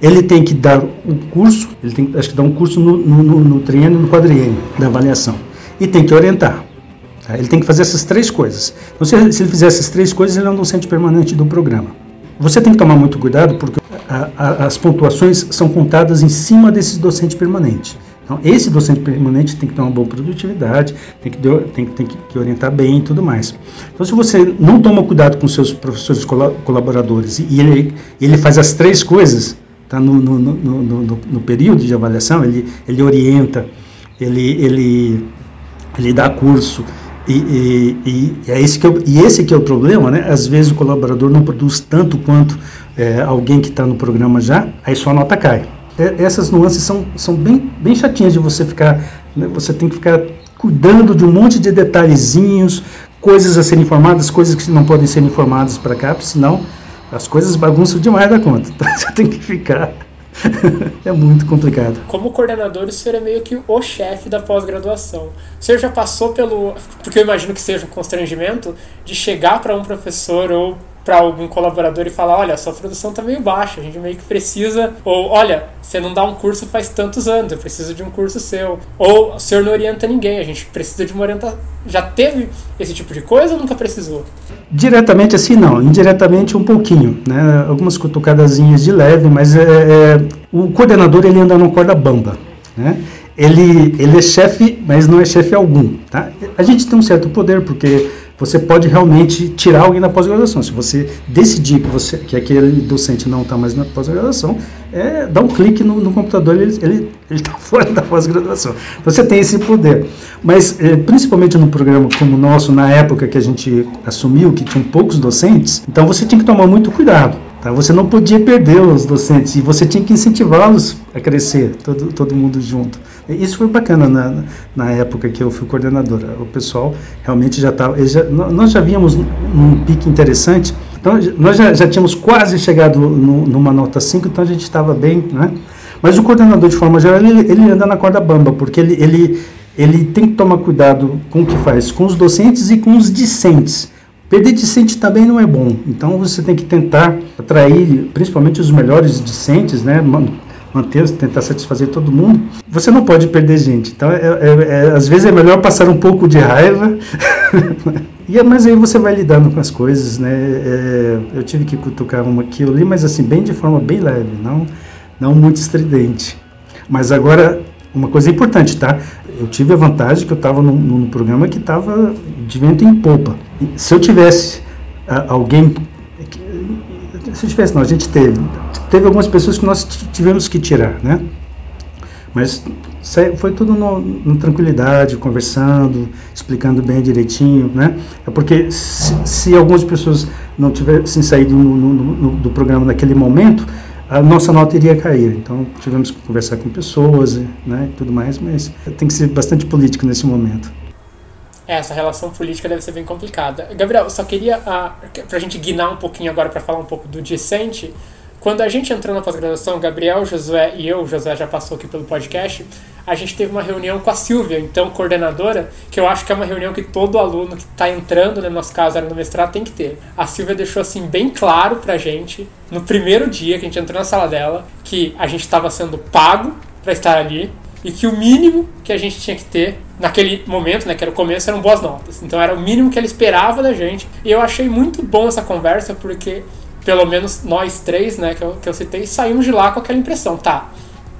Ele tem que dar um curso, ele tem acho que dar um curso no, no, no triênio no quadriênio da avaliação. E tem que orientar. Tá? Ele tem que fazer essas três coisas. Então, se ele fizer essas três coisas, ele é um docente permanente do programa. Você tem que tomar muito cuidado porque a, a, as pontuações são contadas em cima desse docente permanente. Então, esse docente permanente tem que ter uma boa produtividade, tem que, tem, tem que orientar bem e tudo mais. Então, se você não toma cuidado com seus professores colaboradores e ele, ele faz as três coisas tá, no, no, no, no, período de avaliação, ele, ele orienta, ele, ele, ele dá curso, e, e, e, é esse que é, e esse que é o problema, né? Às vezes o colaborador não produz tanto quanto é, alguém que está no programa já, aí sua nota cai. É, essas nuances são, são bem, bem chatinhas de você ficar. Né? Você tem que ficar cuidando de um monte de detalhezinhos, coisas a serem informadas, coisas que não podem ser informadas para cá, senão as coisas bagunçam demais da conta. Então você tem que ficar é muito complicado. Como coordenador, o senhor é meio que o chefe da pós-graduação. O senhor já passou pelo. Porque eu imagino que seja um constrangimento de chegar para um professor ou para algum colaborador e falar, olha, sua produção está meio baixa, a gente meio que precisa, ou olha, você não dá um curso faz tantos anos, eu preciso de um curso seu. Ou o senhor não orienta ninguém, a gente precisa de uma orientação. Já teve esse tipo de coisa ou nunca precisou? Diretamente assim não, indiretamente um pouquinho, né? Algumas cutucadazinhas de leve, mas é, é o coordenador ele anda no corda bamba, né? Ele, ele é chefe, mas não é chefe algum, tá? A gente tem um certo poder porque você pode realmente tirar alguém da pós-graduação. Se você decidir que, você, que aquele docente não está mais na pós-graduação, é, dá um clique no, no computador e ele está fora da pós-graduação. Você tem esse poder. Mas, é, principalmente no programa como o nosso, na época que a gente assumiu que tinham poucos docentes, então você tinha que tomar muito cuidado. Tá? Você não podia perder os docentes e você tinha que incentivá-los a crescer, todo, todo mundo junto. Isso foi bacana na, na época que eu fui coordenador. O pessoal realmente já estava. nós já víamos um pique interessante. Então, nós já, já tínhamos quase chegado no, numa nota 5, então a gente estava bem. Né? Mas o coordenador, de forma geral, ele, ele anda na corda bamba, porque ele, ele, ele tem que tomar cuidado com o que faz, com os docentes e com os discentes. Perder discente também não é bom, então você tem que tentar atrair principalmente os melhores discentes, né? Manter, tentar satisfazer todo mundo, você não pode perder gente. Então, é, é, é, às vezes é melhor passar um pouco de raiva, e, é, mas aí você vai lidando com as coisas, né? É, eu tive que cutucar uma aqui ali, mas assim, bem de forma bem leve, não, não muito estridente. Mas agora, uma coisa importante, tá? Eu tive a vantagem que eu estava num, programa que estava de vento em popa. Se eu tivesse alguém se tivesse, não, a gente teve. Teve algumas pessoas que nós tivemos que tirar, né? Mas foi tudo no, no, tranquilidade, conversando, explicando bem direitinho, né? É porque se, se algumas pessoas não tivessem saído no, no, do programa naquele momento, a nossa nota iria cair. Então tivemos que conversar com pessoas, né, e tudo mais, mas tem que ser bastante político nesse momento. É, essa relação política deve ser bem complicada. Gabriel, só queria, ah, pra gente guinar um pouquinho agora para falar um pouco do discente, quando a gente entrou na pós-graduação, Gabriel, Josué e eu, Josué já passou aqui pelo podcast, a gente teve uma reunião com a Silvia, então coordenadora, que eu acho que é uma reunião que todo aluno que está entrando, né, no nosso caso era no mestrado, tem que ter. A Silvia deixou assim bem claro pra gente, no primeiro dia que a gente entrou na sala dela, que a gente estava sendo pago para estar ali, e que o mínimo que a gente tinha que ter naquele momento, né, que era o começo, eram boas notas. Então era o mínimo que ela esperava da gente. E eu achei muito bom essa conversa porque pelo menos nós três, né, que eu, que eu citei, saímos de lá com aquela impressão, tá?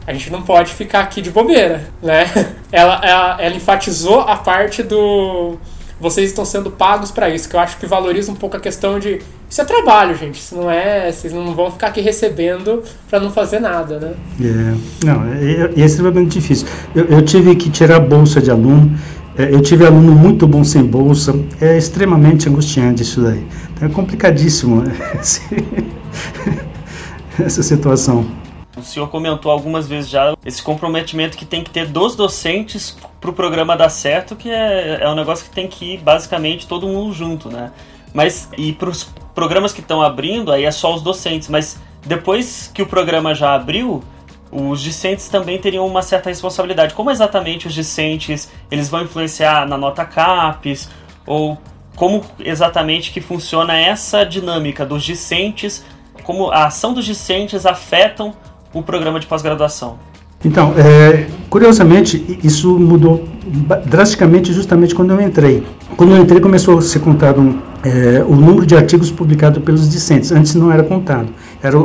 A gente não pode ficar aqui de bobeira, né? Ela, ela, ela enfatizou a parte do vocês estão sendo pagos para isso, que eu acho que valoriza um pouco a questão de Isso é trabalho, gente. Isso não é. Vocês não vão ficar aqui recebendo para não fazer nada, né? É, não, é, é extremamente difícil. Eu, eu tive que tirar a bolsa de aluno. É, eu tive aluno muito bom sem bolsa. É extremamente angustiante isso daí. Então, é complicadíssimo esse, essa situação. O senhor comentou algumas vezes já esse comprometimento que tem que ter dos docentes para o programa dar certo, que é, é um negócio que tem que ir basicamente todo mundo junto, né? Mas e para os programas que estão abrindo, aí é só os docentes. Mas depois que o programa já abriu, os discentes também teriam uma certa responsabilidade. Como exatamente os discentes eles vão influenciar na nota CAPES? Ou como exatamente que funciona essa dinâmica dos discentes? Como a ação dos discentes afetam o programa de pós-graduação? Então, é, curiosamente, isso mudou drasticamente justamente quando eu entrei. Quando eu entrei, começou a ser contado é, o número de artigos publicados pelos discentes. Antes não era contado. Era,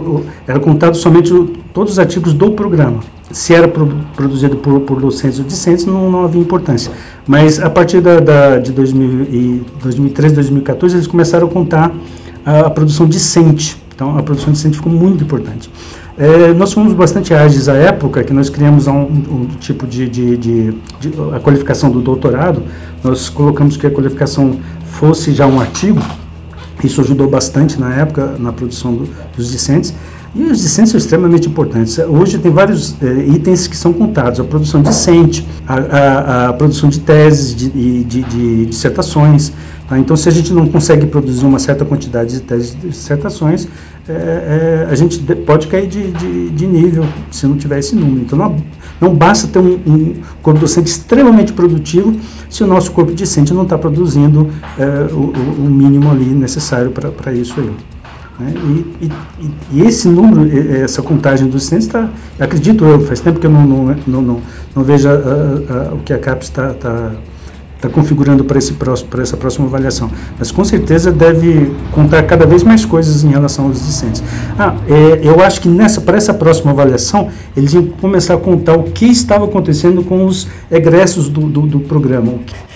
era contado somente o, todos os artigos do programa. Se era pro, produzido por, por docentes ou discentes, não, não havia importância. Mas a partir da, da de 2000 2013, 2014, eles começaram a contar a, a produção discente. Então, a produção discente ficou muito importante. É, nós fomos bastante ágeis à época, que nós criamos um, um tipo de, de, de, de, a qualificação do doutorado, nós colocamos que a qualificação fosse já um artigo, isso ajudou bastante na época na produção do, dos discentes, e os discentes são extremamente importantes. Hoje tem vários é, itens que são contados: a produção discente, a, a, a produção de teses e de, de, dissertações. Tá? Então, se a gente não consegue produzir uma certa quantidade de teses e dissertações, é, é, a gente pode cair de, de, de, nível se não tiver esse número. Então não, não basta ter um, um, corpo docente extremamente produtivo se o nosso corpo docente não está produzindo é, o, o, mínimo ali necessário para isso aí. Né? E, e, e, esse número, essa contagem dos docentes está, acredito eu, faz tempo que eu não, não, não, não, não vejo a, a, a, o que a CAPES está. Tá, está configurando para essa próxima avaliação. Mas com certeza deve contar cada vez mais coisas em relação aos discentes. Ah, é, eu acho que nessa para essa próxima avaliação eles iam começar a contar o que estava acontecendo com os egressos do, do, do programa.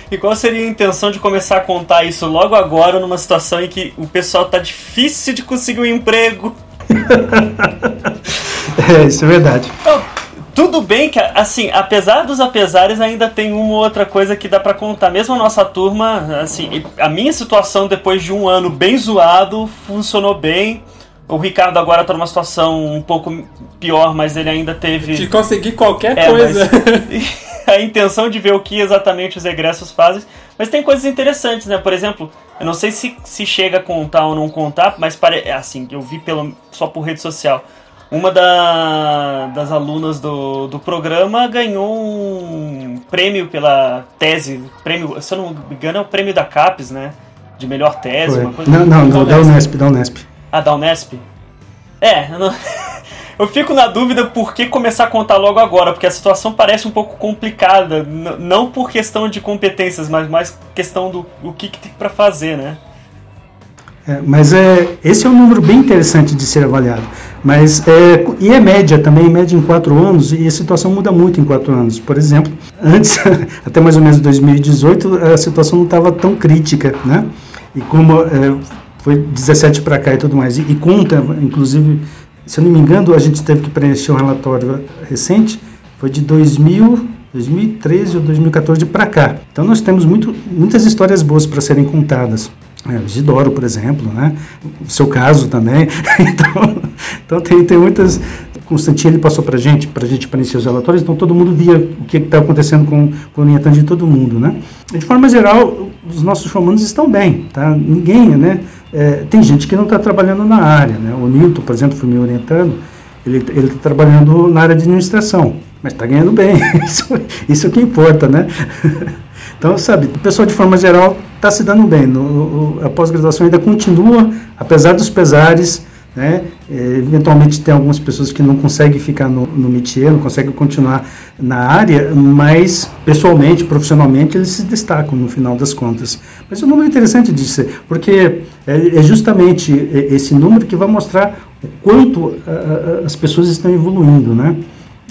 E qual seria a intenção de começar a contar isso logo agora, numa situação em que o pessoal está difícil de conseguir um emprego? é, isso é verdade. Então, tudo bem que, assim, apesar dos apesares, ainda tem uma ou outra coisa que dá para contar. Mesmo a nossa turma, assim, a minha situação depois de um ano bem zoado funcionou bem. O Ricardo agora tá numa situação um pouco pior, mas ele ainda teve. De conseguir qualquer é, coisa. a intenção de ver o que exatamente os egressos fazem. Mas tem coisas interessantes, né? Por exemplo, eu não sei se, se chega a contar ou não contar, mas pare... assim, eu vi pelo, só por rede social uma da, das alunas do, do programa ganhou um prêmio pela tese, prêmio, se eu não me engano é o prêmio da CAPES, né? De melhor tese, uma coisa Não, não, não, da Unesp, da Unesp. Ah, da Unesp? É, eu, não... eu fico na dúvida por que começar a contar logo agora, porque a situação parece um pouco complicada, não por questão de competências, mas mais questão do o que, que tem para fazer, né? É, mas é, esse é um número bem interessante de ser avaliado. Mas é, e é média também, média em quatro anos, e a situação muda muito em quatro anos. Por exemplo, antes, até mais ou menos 2018, a situação não estava tão crítica, né? E como é, foi 17 para cá e tudo mais, e, e, conta, inclusive, se eu não me engano, a gente teve que preencher um relatório recente, foi de 2000, 2013 ou 2014 para cá. Então nós temos muito, muitas histórias boas para serem contadas. É, Isidoro, por exemplo, né? O seu caso também. então, então tem, tem muitas. Constantino ele passou para gente, para gente preencher os relatórios, então todo mundo via o que está acontecendo com, com o orientando de todo mundo, né? De forma geral, os nossos formandos estão bem, tá? Ninguém, né? É, tem gente que não está trabalhando na área, né? O Nilton, por exemplo, foi me orientando, ele está trabalhando na área de administração, mas está ganhando bem, isso, isso é o que importa, né? Então, sabe, o pessoal de forma geral está se dando bem. No, a pós-graduação ainda continua, apesar dos pesares, né? É, eventualmente tem algumas pessoas que não conseguem ficar no, no métier, não conseguem continuar na área, mas pessoalmente, profissionalmente, eles se destacam no final das contas. Mas é um número interessante disso, porque é, é justamente esse número que vai mostrar o quanto a, a, as pessoas estão evoluindo, né?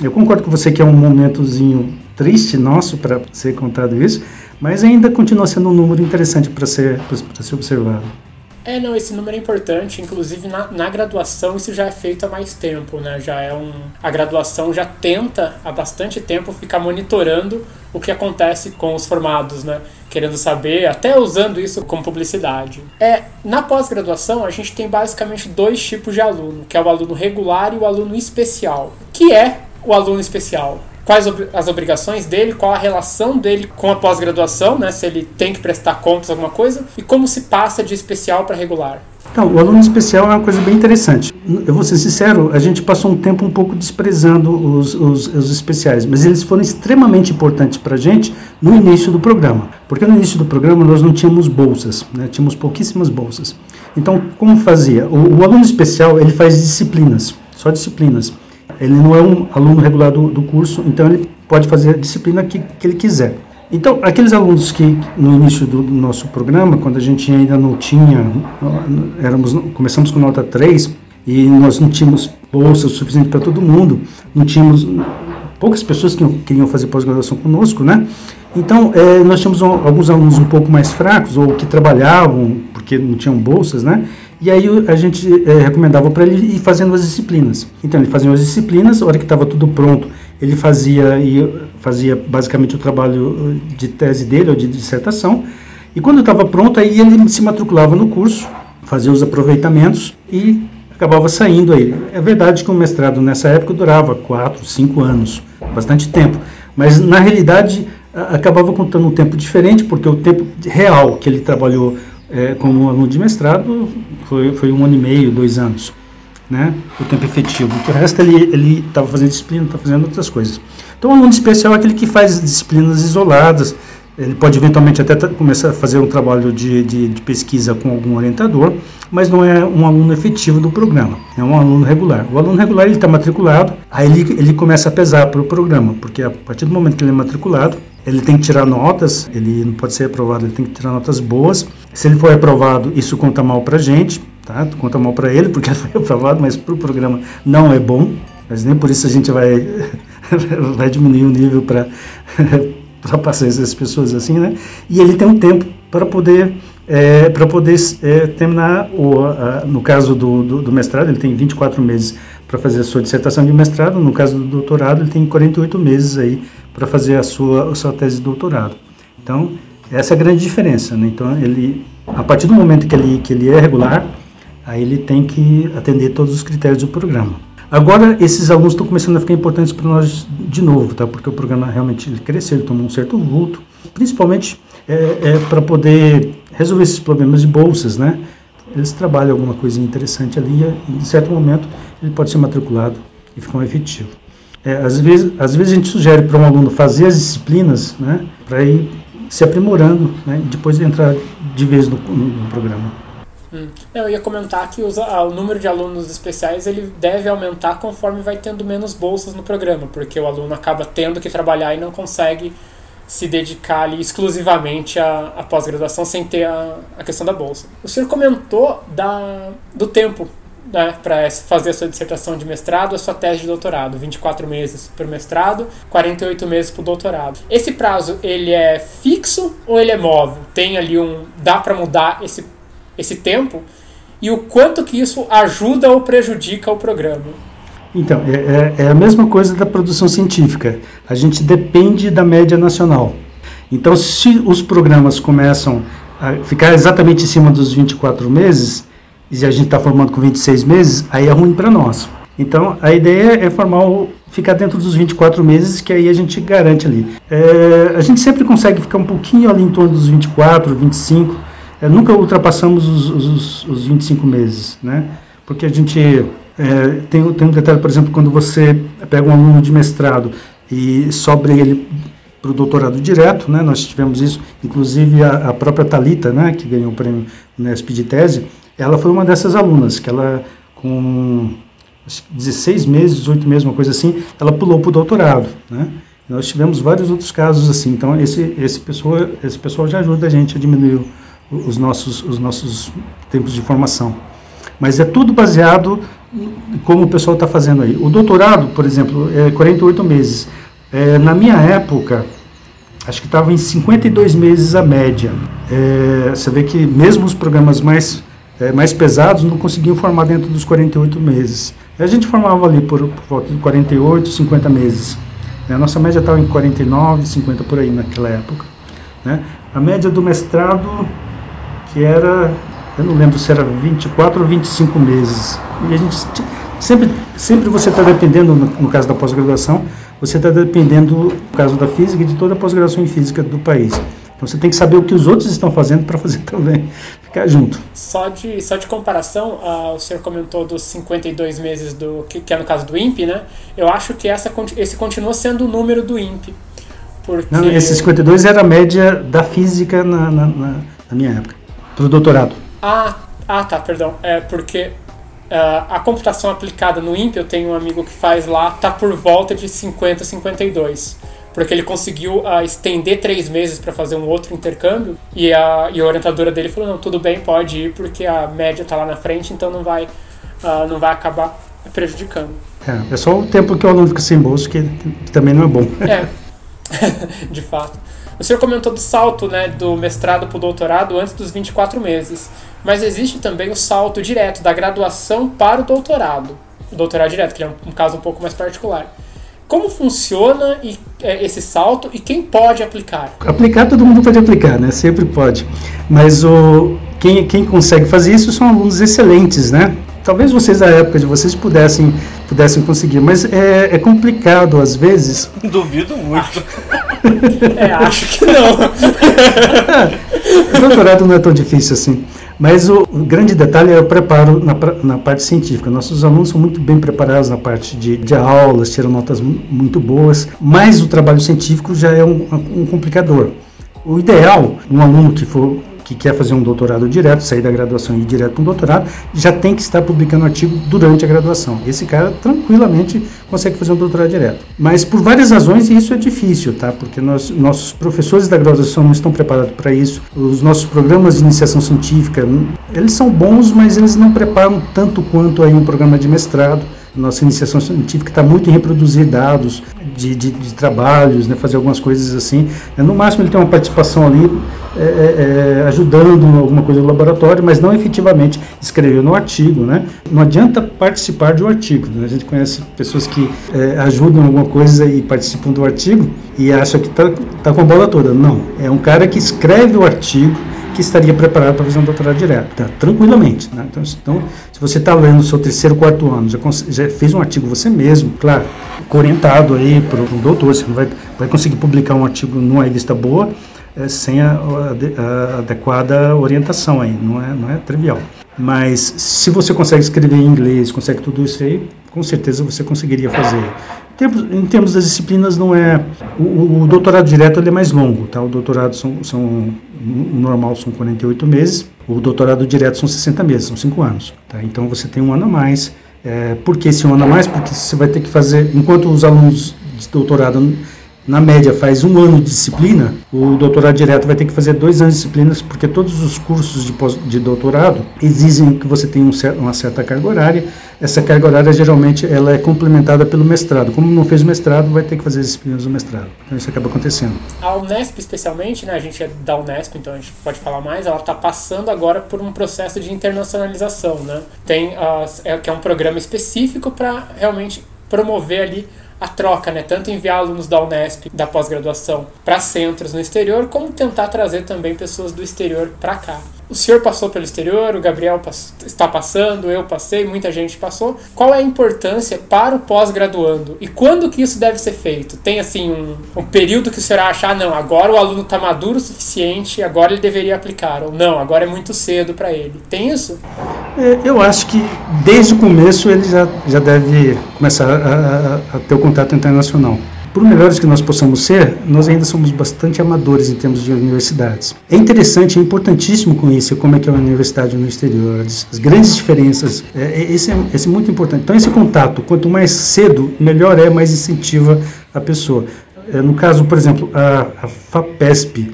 Eu concordo com você que é um momentozinho triste nosso para ser contado isso, mas ainda continua sendo um número interessante para ser, ser observado. É, não, esse número é importante, inclusive na, na graduação isso já é feito há mais tempo, né? Já é um. A graduação já tenta há bastante tempo ficar monitorando o que acontece com os formados, né? Querendo saber, até usando isso como publicidade. É, na pós-graduação a gente tem basicamente dois tipos de aluno, que é o aluno regular e o aluno especial. Que é o aluno especial? Quais as obrigações dele, qual a relação dele com a pós-graduação, né, se ele tem que prestar contas alguma coisa, e como se passa de especial para regular. Então, o aluno especial é uma coisa bem interessante. Eu vou ser sincero, a gente passou um tempo um pouco desprezando os, os, os especiais, mas eles foram extremamente importantes para a gente no início do programa. Porque no início do programa nós não tínhamos bolsas, né? tínhamos pouquíssimas bolsas. Então, como fazia? O, o aluno especial ele faz disciplinas, só disciplinas. Ele não é um aluno regular do, do curso, então ele pode fazer a disciplina que, que ele quiser. Então, aqueles alunos que no início do, nosso programa, quando a gente ainda não tinha, éramos, começamos com nota 3 e nós não tínhamos bolsa suficiente para todo mundo, não tínhamos poucas pessoas que queriam fazer pós-graduação conosco, né? Então, é, nós tínhamos alguns alunos um pouco mais fracos ou que trabalhavam porque não tinham bolsas, né? E aí a gente é, recomendava para ele ir fazendo as disciplinas. Então ele fazia as disciplinas, a hora que estava tudo pronto, ele fazia e fazia basicamente o trabalho de tese dele ou de dissertação. E quando estava pronto, aí ele se matriculava no curso, fazia os aproveitamentos e acabava saindo aí. É verdade que o mestrado nessa época durava quatro, cinco anos, bastante tempo. Mas na realidade acabava contando um tempo diferente, porque o tempo real que ele trabalhou é, como aluno de mestrado foi, foi um ano e meio, dois anos, né? O tempo efetivo. O resto ele estava fazendo disciplina, estava fazendo outras coisas. Então, o aluno especial é aquele que faz disciplinas isoladas, ele pode eventualmente até começar a fazer um trabalho de, de, de, pesquisa com algum orientador, mas não é um aluno efetivo do programa, é um aluno regular. O aluno regular ele está matriculado, aí ele, ele começa a pesar para o programa, porque a partir do momento que ele é matriculado, ele tem que tirar notas, ele não pode ser aprovado, ele tem que tirar notas boas. Se ele for aprovado, isso conta mal para a gente, tá? Conta mal para ele, porque ele foi aprovado, mas para o programa não é bom. Mas nem por isso a gente vai, vai diminuir o nível para para paciência das pessoas assim, né? E ele tem um tempo para poder é, para poder é, terminar o, a, no caso do, do, do, mestrado ele tem 24 meses para fazer a sua dissertação de mestrado, no caso do doutorado ele tem 48 meses aí para fazer a sua a sua tese de doutorado. Então essa é a grande diferença, né? Então ele a partir do momento que ele que ele é regular, aí ele tem que atender todos os critérios do programa. Agora, esses alunos estão começando a ficar importantes para nós de novo, tá? porque o programa realmente cresceu, ele tomou um certo vulto, principalmente é, é para poder resolver esses problemas de bolsas, né? Eles trabalham alguma coisa interessante ali e, em certo momento, ele pode ser matriculado e ficar um efetivo. É, às, vezes, às vezes a gente sugere para um aluno fazer as disciplinas, né? Para ir se aprimorando, né? E depois entrar de vez no, no programa. Hum. Eu ia comentar que os, ah, o número de alunos especiais ele deve aumentar conforme vai tendo menos bolsas no programa, porque o aluno acaba tendo que trabalhar e não consegue se dedicar ali exclusivamente à, à pós-graduação sem ter a, a questão da bolsa. O senhor comentou da, do tempo né, para fazer a sua dissertação de mestrado, a sua tese de doutorado, 24 meses para o mestrado, 48 meses para o doutorado. Esse prazo ele é fixo ou ele é móvel? Tem ali um dá para mudar esse esse tempo e o quanto que isso ajuda ou prejudica o programa. Então, é, é, é, a mesma coisa da produção científica. A gente depende da média nacional. Então, se os programas começam a ficar exatamente em cima dos 24 meses, e a gente está formando com 26 meses, aí é ruim para nós. Então, a ideia é formar o, ficar dentro dos 24 meses, que aí a gente garante ali. É, a gente sempre consegue ficar um pouquinho ali em torno dos 24, 25, é, nunca ultrapassamos os, os, os 25 meses, né? Porque a gente é, tem, tem um detalhe, por exemplo, quando você pega um aluno de mestrado e sobra ele para o doutorado direto, né? Nós tivemos isso, inclusive a, a própria Talita, né? Que ganhou o prêmio Nesp de tese, ela foi uma dessas alunas que ela com 16 meses, 18 meses, uma coisa assim, ela pulou para o doutorado, né? Nós tivemos vários outros casos assim. Então esse esse pessoal esse pessoal já ajuda a gente a diminuir os nossos, os nossos tempos de formação. Mas é tudo baseado como o pessoal está fazendo aí. O doutorado, por exemplo, é 48 meses. É, na minha época, acho que estava em 52 meses a média. É, você vê que mesmo os programas mais é, mais pesados não conseguiam formar dentro dos 48 meses. A gente formava ali por, por volta de 48, 50 meses. Né? A nossa média estava em 49, 50 por aí naquela época. Né? A média do mestrado, que era, eu não lembro se era 24 ou 25 meses. E a gente sempre, sempre você está dependendo, no, no caso da pós-graduação, você está dependendo, no caso da física, de toda a pós-graduação em física do país. Então você tem que saber o que os outros estão fazendo para fazer também, ficar junto. Só de, só de comparação, uh, o senhor comentou dos 52 meses do que, que é no caso do INPE, né? Eu acho que essa, esse continua sendo o número do INPE. Porque... Não, esse 52 era a média da física na, na, na, na minha época, para o doutorado. Ah, ah, tá, perdão. É porque Uh, a computação aplicada no INPE, eu tenho um amigo que faz lá, tá por volta de 50, 52. Porque ele conseguiu uh, estender três meses para fazer um outro intercâmbio e a, e a orientadora dele falou: não, tudo bem, pode ir, porque a média tá lá na frente, então não vai, uh, não vai acabar prejudicando. É, é só o tempo que o aluno fica sem bolso, que também não é bom. É, de fato. O senhor comentou do salto né, do mestrado para o doutorado antes dos 24 meses. Mas existe também o salto direto da graduação para o doutorado. O doutorado direto, que é um, um caso um pouco mais particular. Como funciona e, é, esse salto e quem pode aplicar? Aplicar, todo mundo pode aplicar, né? Sempre pode. Mas o, quem, quem consegue fazer isso são alunos excelentes, né? Talvez vocês, da época de vocês, pudessem, pudessem conseguir, mas é, é complicado às vezes. Duvido muito. é, acho que não. o doutorado não é tão difícil assim. Mas o, o grande detalhe é o preparo na, na, parte científica. Nossos alunos são muito bem preparados na parte de, de aulas, tiram notas muito boas, mas o trabalho científico já é um, um complicador. O ideal, um aluno que for que quer fazer um doutorado direto, sair da graduação e ir direto para um doutorado, já tem que estar publicando artigo durante a graduação. Esse cara tranquilamente consegue fazer um doutorado direto. Mas por várias razões isso é difícil, tá? Porque nós, nossos professores da graduação não estão preparados para isso. Os nossos programas de iniciação científica, eles são bons, mas eles não preparam tanto quanto aí um programa de mestrado. Nossa iniciação científica está muito em reproduzir dados de, de, de trabalhos, né, fazer algumas coisas assim. É, no máximo ele tem uma participação ali é, é, é ajudando alguma coisa no laboratório, mas não efetivamente escrever no artigo. Né? Não adianta participar de um artigo. Né? A gente conhece pessoas que é, ajudam alguma coisa e participam do artigo e acham que está tá com a bola toda. Não, é um cara que escreve o artigo que estaria preparado para fazer um doutorado direto, tá? tranquilamente. Né? Então, então, se você está lendo o seu terceiro, quarto ano, já, já, fez um artigo você mesmo, claro, orientado aí para um doutor, você não vai, vai conseguir publicar um artigo numa revista boa é, sem a, a, a, adequada orientação aí, não é, não é trivial. Mas se você consegue escrever em inglês, consegue tudo isso aí, com certeza você conseguiria fazer. Em termos, das disciplinas, não é. O, o doutorado direto é mais longo, tá? O doutorado são, são. O normal são 48 meses, o doutorado direto são 60 meses, são 5 anos. Tá? Então você tem um ano a mais. É, por que esse ano a mais? Porque você vai ter que fazer. Enquanto os alunos de doutorado na média faz um ano de disciplina, o doutorado direto vai ter que fazer dois anos de disciplinas, porque todos os cursos de, de doutorado exigem que você tenha um uma certa carga horária. Essa carga horária geralmente ela é complementada pelo mestrado. Como não fez mestrado, vai ter que fazer as disciplinas do mestrado. Então isso acaba acontecendo. A Unesp especialmente, né, a gente é da Unesp, então a gente pode falar mais, ela está passando agora por um processo de internacionalização. Né? Tem, é, que é um programa específico para realmente promover ali a troca, né? Tanto enviar alunos da Unesp, da pós-graduação, para centros no exterior, como tentar trazer também pessoas do exterior para cá. O senhor passou pelo exterior, o Gabriel está passando, eu passei, muita gente passou. Qual é a importância para o pós-graduando? E quando que isso deve ser feito? Tem assim um, um período que o senhor acha, ah, não, agora o aluno está maduro o suficiente, agora ele deveria aplicar. Ou não, agora é muito cedo para ele. Tem isso? É, eu acho que desde o começo ele já, já deve começar a, a, a ter o contato internacional. Por melhores que nós possamos ser, nós ainda somos bastante amadores em termos de universidades. É interessante, é importantíssimo conhecer como é que é uma universidade no exterior, as grandes diferenças. É, é, esse, é, esse é muito importante. Então esse contato, quanto mais cedo, melhor é, mais incentiva a pessoa. É, no caso, por exemplo, a, a FAPESP,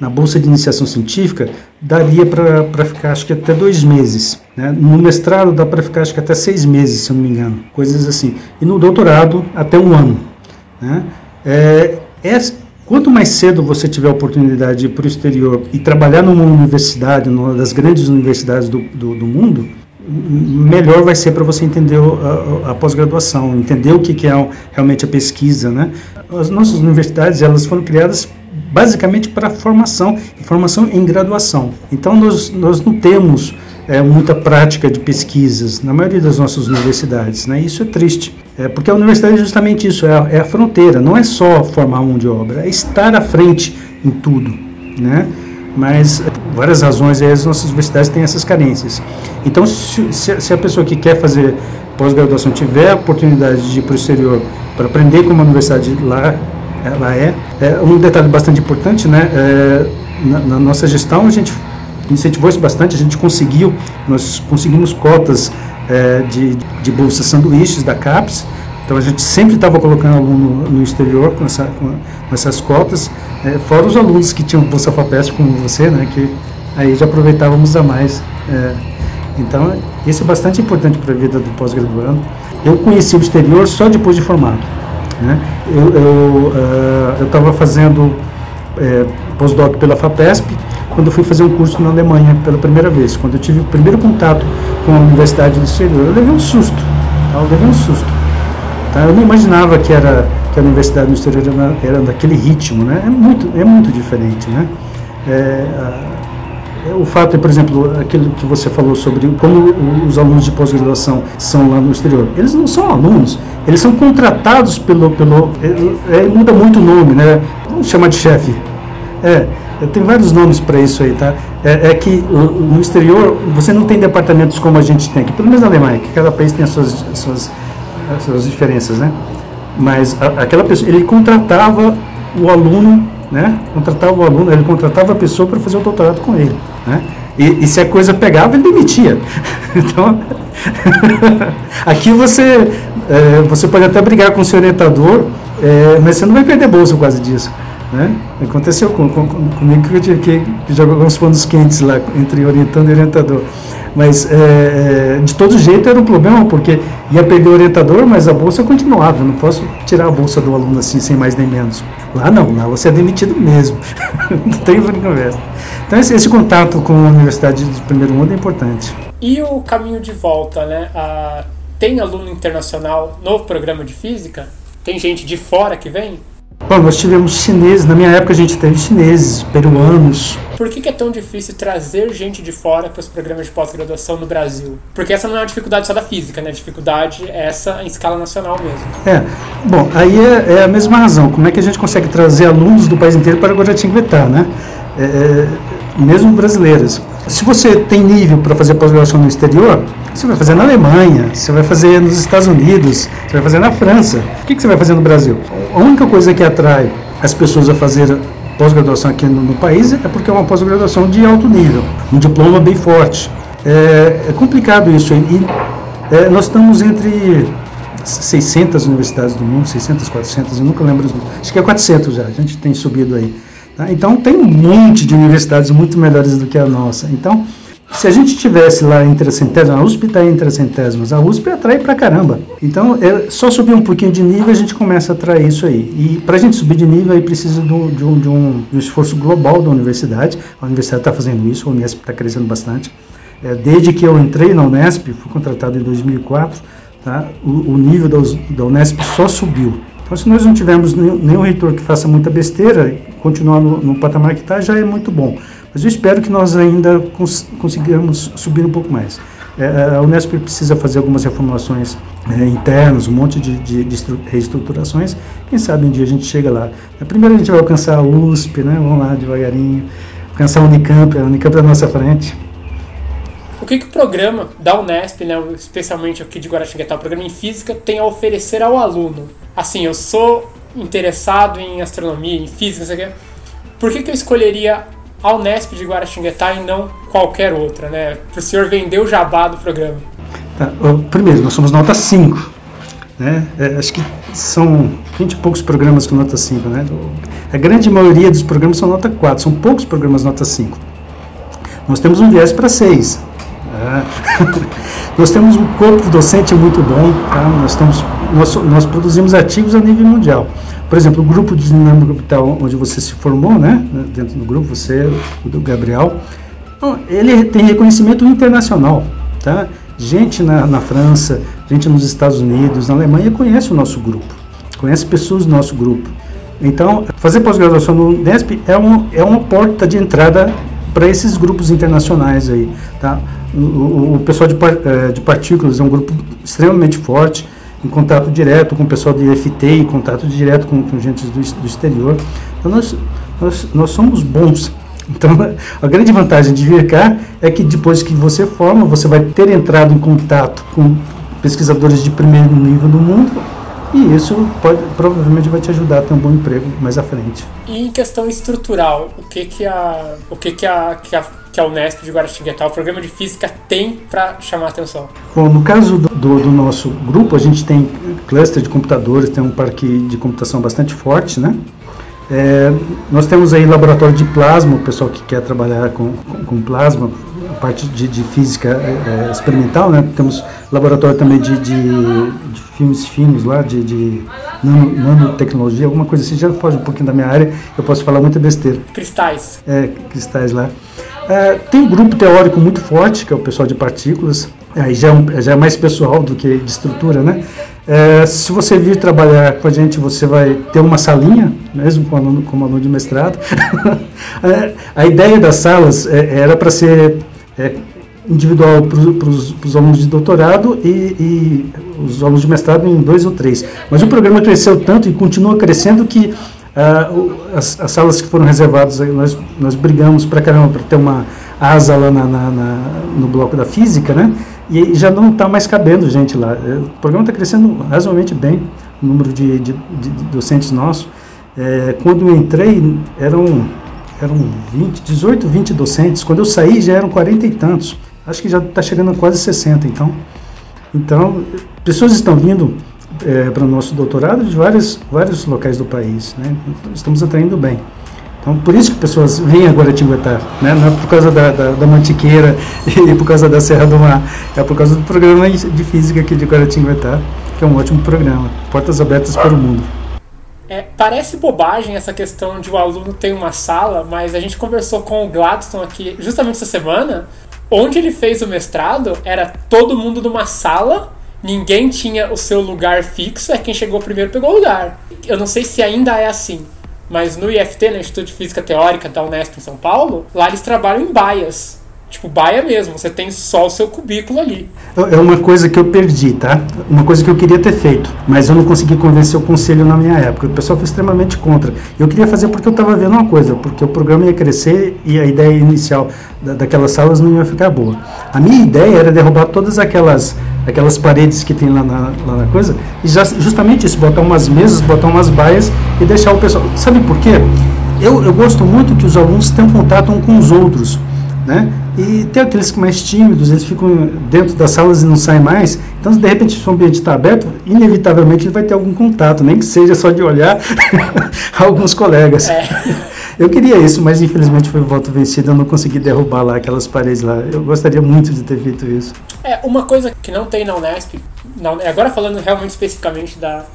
na Bolsa de Iniciação Científica, daria para ficar acho que até dois meses. Né? No mestrado dá para ficar acho que até seis meses, se eu não me engano, coisas assim. E no doutorado até um ano. Né? É, Quanto mais cedo você tiver a oportunidade de ir para o exterior e trabalhar numa universidade, numa das grandes universidades do, do, do mundo, melhor vai ser para você entender a, a pós-graduação, entender o que, que é realmente a pesquisa, né? As nossas universidades elas foram criadas basicamente para formação, formação em graduação. Então nós, nós não temos é, muita prática de pesquisas na maioria das nossas universidades, né? Isso é triste, é, porque a universidade é justamente isso, é a, é a fronteira, não é só formar mão de obra, é estar à frente em tudo, né? mas por várias razões as nossas universidades têm essas carências. Então, se, se a pessoa que quer fazer pós-graduação tiver a oportunidade de ir para o exterior para aprender como a universidade lá ela é, é um detalhe bastante importante, né? É, na, na, nossa gestão a gente incentivou isso bastante, a gente conseguiu, nós conseguimos cotas é, de, de bolsas sanduíches da CAPES, então a gente sempre estava colocando aluno no exterior com, essa, com, essas cotas, é, fora os alunos que tinham bolsa FAPESP como você, né, que aí já aproveitávamos a mais. É, então isso é bastante importante para a vida do pós-graduando. Eu conheci o exterior só depois de formado. Né? Eu estava uh, fazendo é, pós-doc pela FAPESP quando eu fui fazer um curso na Alemanha pela primeira vez. Quando eu tive o primeiro contato com a Universidade do Exterior, eu levei um susto. Tá? Eu levei um susto Tá? Eu não imaginava que, era, que a universidade no exterior era, era daquele ritmo, né? É muito, é muito diferente, né? É, a, o fato é, por exemplo, aquilo que você falou sobre como os alunos de pós-graduação são lá no exterior. Eles não são alunos, eles são contratados pelo. pelo é, é, muda muito o nome, né? Vamos chamar de chefe. É, tem vários nomes para isso aí, tá? É, é que no exterior você não tem departamentos como a gente tem aqui, pelo menos na Alemanha, que cada país tem as suas, suas essas diferenças, né? Mas a, aquela pessoa, ele contratava o aluno, né? Contratava o aluno, ele contratava a pessoa para fazer o doutorado com ele, né? E, e, se a coisa pegava, ele demitia. Então, aqui você é, você pode até brigar com o seu orientador, é, mas você não vai perder bolsa por causa disso. Né? Aconteceu com, com, comigo que eu tive que, jogar alguns pontos quentes lá entre orientando e orientador. Mas é, é, de todo jeito era um problema, porque ia perder o orientador, mas a bolsa continuava. Eu não posso tirar a bolsa do aluno assim, sem mais nem menos. Lá não, lá você é demitido mesmo. não tem conversa. Então esse, esse, contato com a universidade de primeiro mundo é importante. E o caminho de volta, né? Ah, tem aluno internacional no programa de física? Tem gente de fora que vem? Bom, nós tivemos chineses, na minha época a gente teve chineses, peruanos. Por que, que é tão difícil trazer gente de fora para os programas de pós-graduação no Brasil? Porque essa não é uma dificuldade só da física, né? A dificuldade é essa em escala nacional mesmo. É, bom, aí é, é a mesma razão. Como é que a gente consegue trazer alunos do país inteiro para Guaratinguetá, né? É, é mesmo brasileiras. Se você tem nível para fazer pós-graduação no exterior, você vai fazer na Alemanha, você vai fazer nos Estados Unidos, você vai fazer na França. O que, que você vai fazer no Brasil? A única coisa que atrai as pessoas a fazer pós-graduação aqui no, no, país é porque é uma pós-graduação de alto nível, um diploma bem forte. É, é complicado isso. E é, nós estamos entre 600 universidades do mundo, 600, 400, eu nunca lembro, acho que é 400 já, a gente tem subido aí. Tá? Então tem um monte de universidades muito melhores do que a nossa. Então, se a gente tivesse lá entre as centésimas, a USP está entre as centésimas, a USP atrai pra caramba. Então, é só subir um pouquinho de nível a gente começa a atrair isso aí. E para a gente subir de nível aí precisa do, de, um, de, um, de um esforço global da universidade. A universidade está fazendo isso, a Unesp está crescendo bastante. É, desde que eu entrei na Unesp, fui contratado em 2004, tá? o, o nível da, da Unesp só subiu. Então, se nós não tivermos nenhum, reitor que faça muita besteira, continuar no, no patamar que está, já é muito bom. Mas eu espero que nós ainda cons consigamos subir um pouco mais. É, é a Unesp precisa fazer algumas reformulações é, internas, um monte de, de, de, reestruturações. Quem sabe um dia a gente chega lá. Primeiro a gente vai alcançar a USP, né? vamos lá devagarinho. Alcançar a Unicamp, a Unicamp é a nossa frente. O que, que o programa da Unesp, né, especialmente aqui de Guaratinguetá, o programa em Física, tem a oferecer ao aluno? Assim, eu sou interessado em astronomia, em física, não sei o quê. Por que, que eu escolheria a Unesp de Guaratinguetá e não qualquer outra, né? Para o senhor vender o jabá do programa. Tá, primeiro, nós somos nota 5. Né? É, acho que são 20 e poucos programas com nota 5. Né? A grande maioria dos programas são nota 4, são poucos programas nota 5. Nós temos um viés para 6. É. Nós temos um corpo docente muito bom, tá? nós, estamos, nós, nós produzimos artigos a nível mundial. Por exemplo, o grupo de dinâmica capital, onde você se formou, né? dentro do grupo, você, o do Gabriel, ele tem reconhecimento internacional. Tá? Gente na, na França, gente nos Estados Unidos, na Alemanha conhece o nosso grupo, conhece pessoas do nosso grupo. Então, fazer pós-graduação no Nesp é, um, é uma porta de entrada para esses grupos internacionais aí, tá? O, o, pessoal de, eh, de, partículas é um grupo extremamente forte, em contato direto com o pessoal de FT, em contato direto com, com gente do, do exterior. Então, nós, nós, nós somos bons então, a grande vantagem de vir cá é que depois que você forma, você vai ter entrado em contato com pesquisadores de primeiro nível do mundo e isso pode, provavelmente vai te ajudar a ter um bom emprego mais à frente. E em questão estrutural, o que que a, o que que a, que a, que a Unesp de Guaratinguetá, o programa de física tem para chamar a atenção? Bom, no caso do, do, do, nosso grupo, a gente tem cluster de computadores, tem um parque de computação bastante forte, né? É, nós temos aí laboratório de plasma, o pessoal que quer trabalhar com, com, com plasma, parte de, de física é, é, experimental, né? Temos laboratório também de, de, de filmes finos lá, de, de nano, nanotecnologia, alguma coisa assim, já foge um pouquinho da minha área, eu posso falar muita besteira. Cristais. É, cristais lá. É, tem um grupo teórico muito forte, que é o pessoal de partículas, aí já é, já é mais pessoal do que de estrutura, né? É, se você vir trabalhar com a gente, você vai ter uma salinha, mesmo com aluno, como aluno de mestrado. é, a ideia das salas é, era para ser é, individual para os alunos de doutorado e, e, os alunos de mestrado em dois ou três. Mas o programa cresceu tanto e continua crescendo que ah, as, as, salas que foram reservadas, nós, nós brigamos para caramba para ter uma asa lá na, na, na, no bloco da física, né? e já não está mais cabendo gente lá. É, o programa está crescendo razoavelmente bem, o número de, de, de docentes nossos. É, quando eu entrei, eram, eram 20, 18, 20 docentes. Quando eu saí, já eram 40 e tantos. Acho que já está chegando a quase 60, então. Então, pessoas estão vindo é, para o nosso doutorado de vários, vários locais do país. Né? Estamos atraindo bem. Então, por isso que pessoas vêm a Guaratinguetá, né? não é por causa da, da, da, Mantiqueira e por causa da Serra do Mar, é por causa do programa de física aqui de Guaratinguetá, que é um ótimo programa, portas abertas para o mundo. É, parece bobagem essa questão de o um aluno ter uma sala, mas a gente conversou com o Gladstone aqui justamente essa semana, onde ele fez o mestrado, era todo mundo numa sala, ninguém tinha o seu lugar fixo, é quem chegou primeiro pegou o lugar. Eu não sei se ainda é assim, mas no IFT, no Instituto de Física Teórica da Unesp em São Paulo, lá eles trabalham em baias. Tipo, baia mesmo, você tem só o seu cubículo ali. É uma coisa que eu perdi, tá? Uma coisa que eu queria ter feito, mas eu não consegui convencer o conselho na minha época. O pessoal foi extremamente contra. Eu queria fazer porque eu estava vendo uma coisa, porque o programa ia crescer e a ideia inicial daquelas salas não ia ficar boa. A minha ideia era derrubar todas aquelas aquelas paredes que tem lá na, lá na coisa, e já, justamente isso, botar umas mesas, botar umas baias e deixar o pessoal. Sabe por quê? Eu, eu gosto muito que os alunos tenham contato um com os outros. Né? E tem aqueles mais tímidos, eles ficam dentro das salas e não saem mais. Então, de repente, se o ambiente está aberto, inevitavelmente ele vai ter algum contato, nem que seja só de olhar alguns colegas. É. Eu queria isso, mas infelizmente foi voto vencido, eu não consegui derrubar lá aquelas paredes lá. Eu gostaria muito de ter feito isso. É, uma coisa que não tem na Unesp, na, agora falando realmente especificamente da,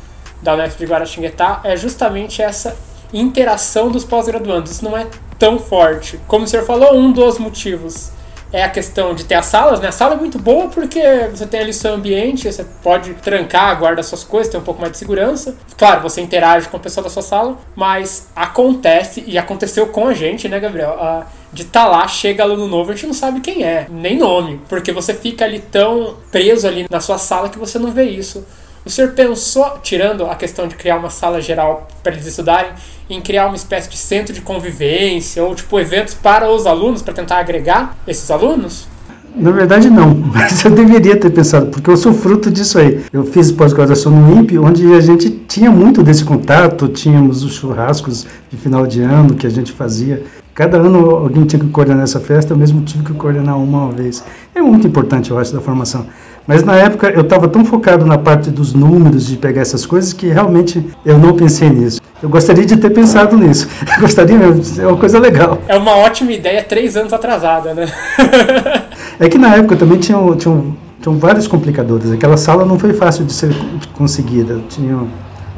da Unesp de Guaratinguetá, é justamente essa interação dos pós-graduandos. Isso não é tão forte. Como o senhor falou, um dos motivos é a questão de ter as salas, né? A sala é muito boa porque você tem ali seu ambiente, você pode trancar, guardar suas coisas, tem um pouco mais de segurança. Claro, você interage com a pessoa da sua sala, mas acontece, e aconteceu com a gente, né, Gabriel? A, de estar tá lá, chega aluno novo, a gente não sabe quem é, nem nome, porque você fica ali tão preso ali na sua sala que você não vê isso. O senhor pensou, tirando a questão de criar uma sala geral para eles estudarem, em criar uma espécie de centro de convivência ou tipo eventos para os alunos para tentar agregar esses alunos? Na verdade, não, mas eu deveria ter pensado, porque eu sou fruto disso aí. Eu fiz pós-graduação no INPE, onde a gente tinha muito desse contato, tínhamos os churrascos de final de ano que a gente fazia. Cada ano alguém tinha que coordenar essa festa, eu mesmo tive que coordenar uma, uma vez. É muito importante, eu acho, da formação. Mas na época eu estava tão focado na parte dos números, de pegar essas coisas, que realmente eu não pensei nisso. Eu gostaria de ter pensado nisso. gostaria mesmo, é uma coisa legal. É uma ótima ideia, três anos atrasada, né? é que na época também tinham, tinham tinham vários complicadores. Aquela sala não foi fácil de ser conseguida. Tinha,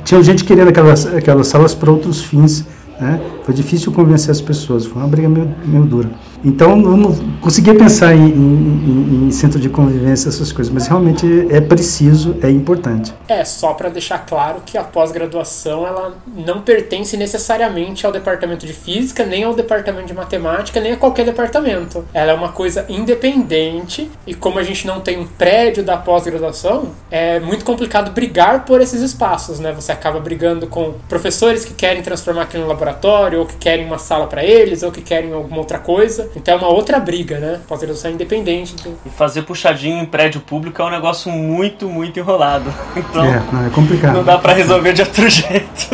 tinha gente querendo aquelas, aquelas salas para outros fins né? Foi difícil convencer as pessoas, foi uma briga meio, meio dura. Então eu não conseguia pensar em, em, em, centro de convivência, essas coisas, mas realmente é preciso, é importante. É, só para deixar claro que a pós-graduação ela não pertence necessariamente ao departamento de física, nem ao departamento de matemática, nem a qualquer departamento. Ela é uma coisa independente e como a gente não tem um prédio da pós-graduação, é muito complicado brigar por esses espaços, né? Você acaba brigando com professores que querem transformar aquilo no laboratório, ou que querem uma sala para eles, ou que querem alguma outra coisa. Então é uma outra briga, né? Pós-graduação independente. Então... E fazer puxadinho em prédio público é um negócio muito, muito enrolado. Então, é, não, é complicado. Não dá para resolver de outro jeito.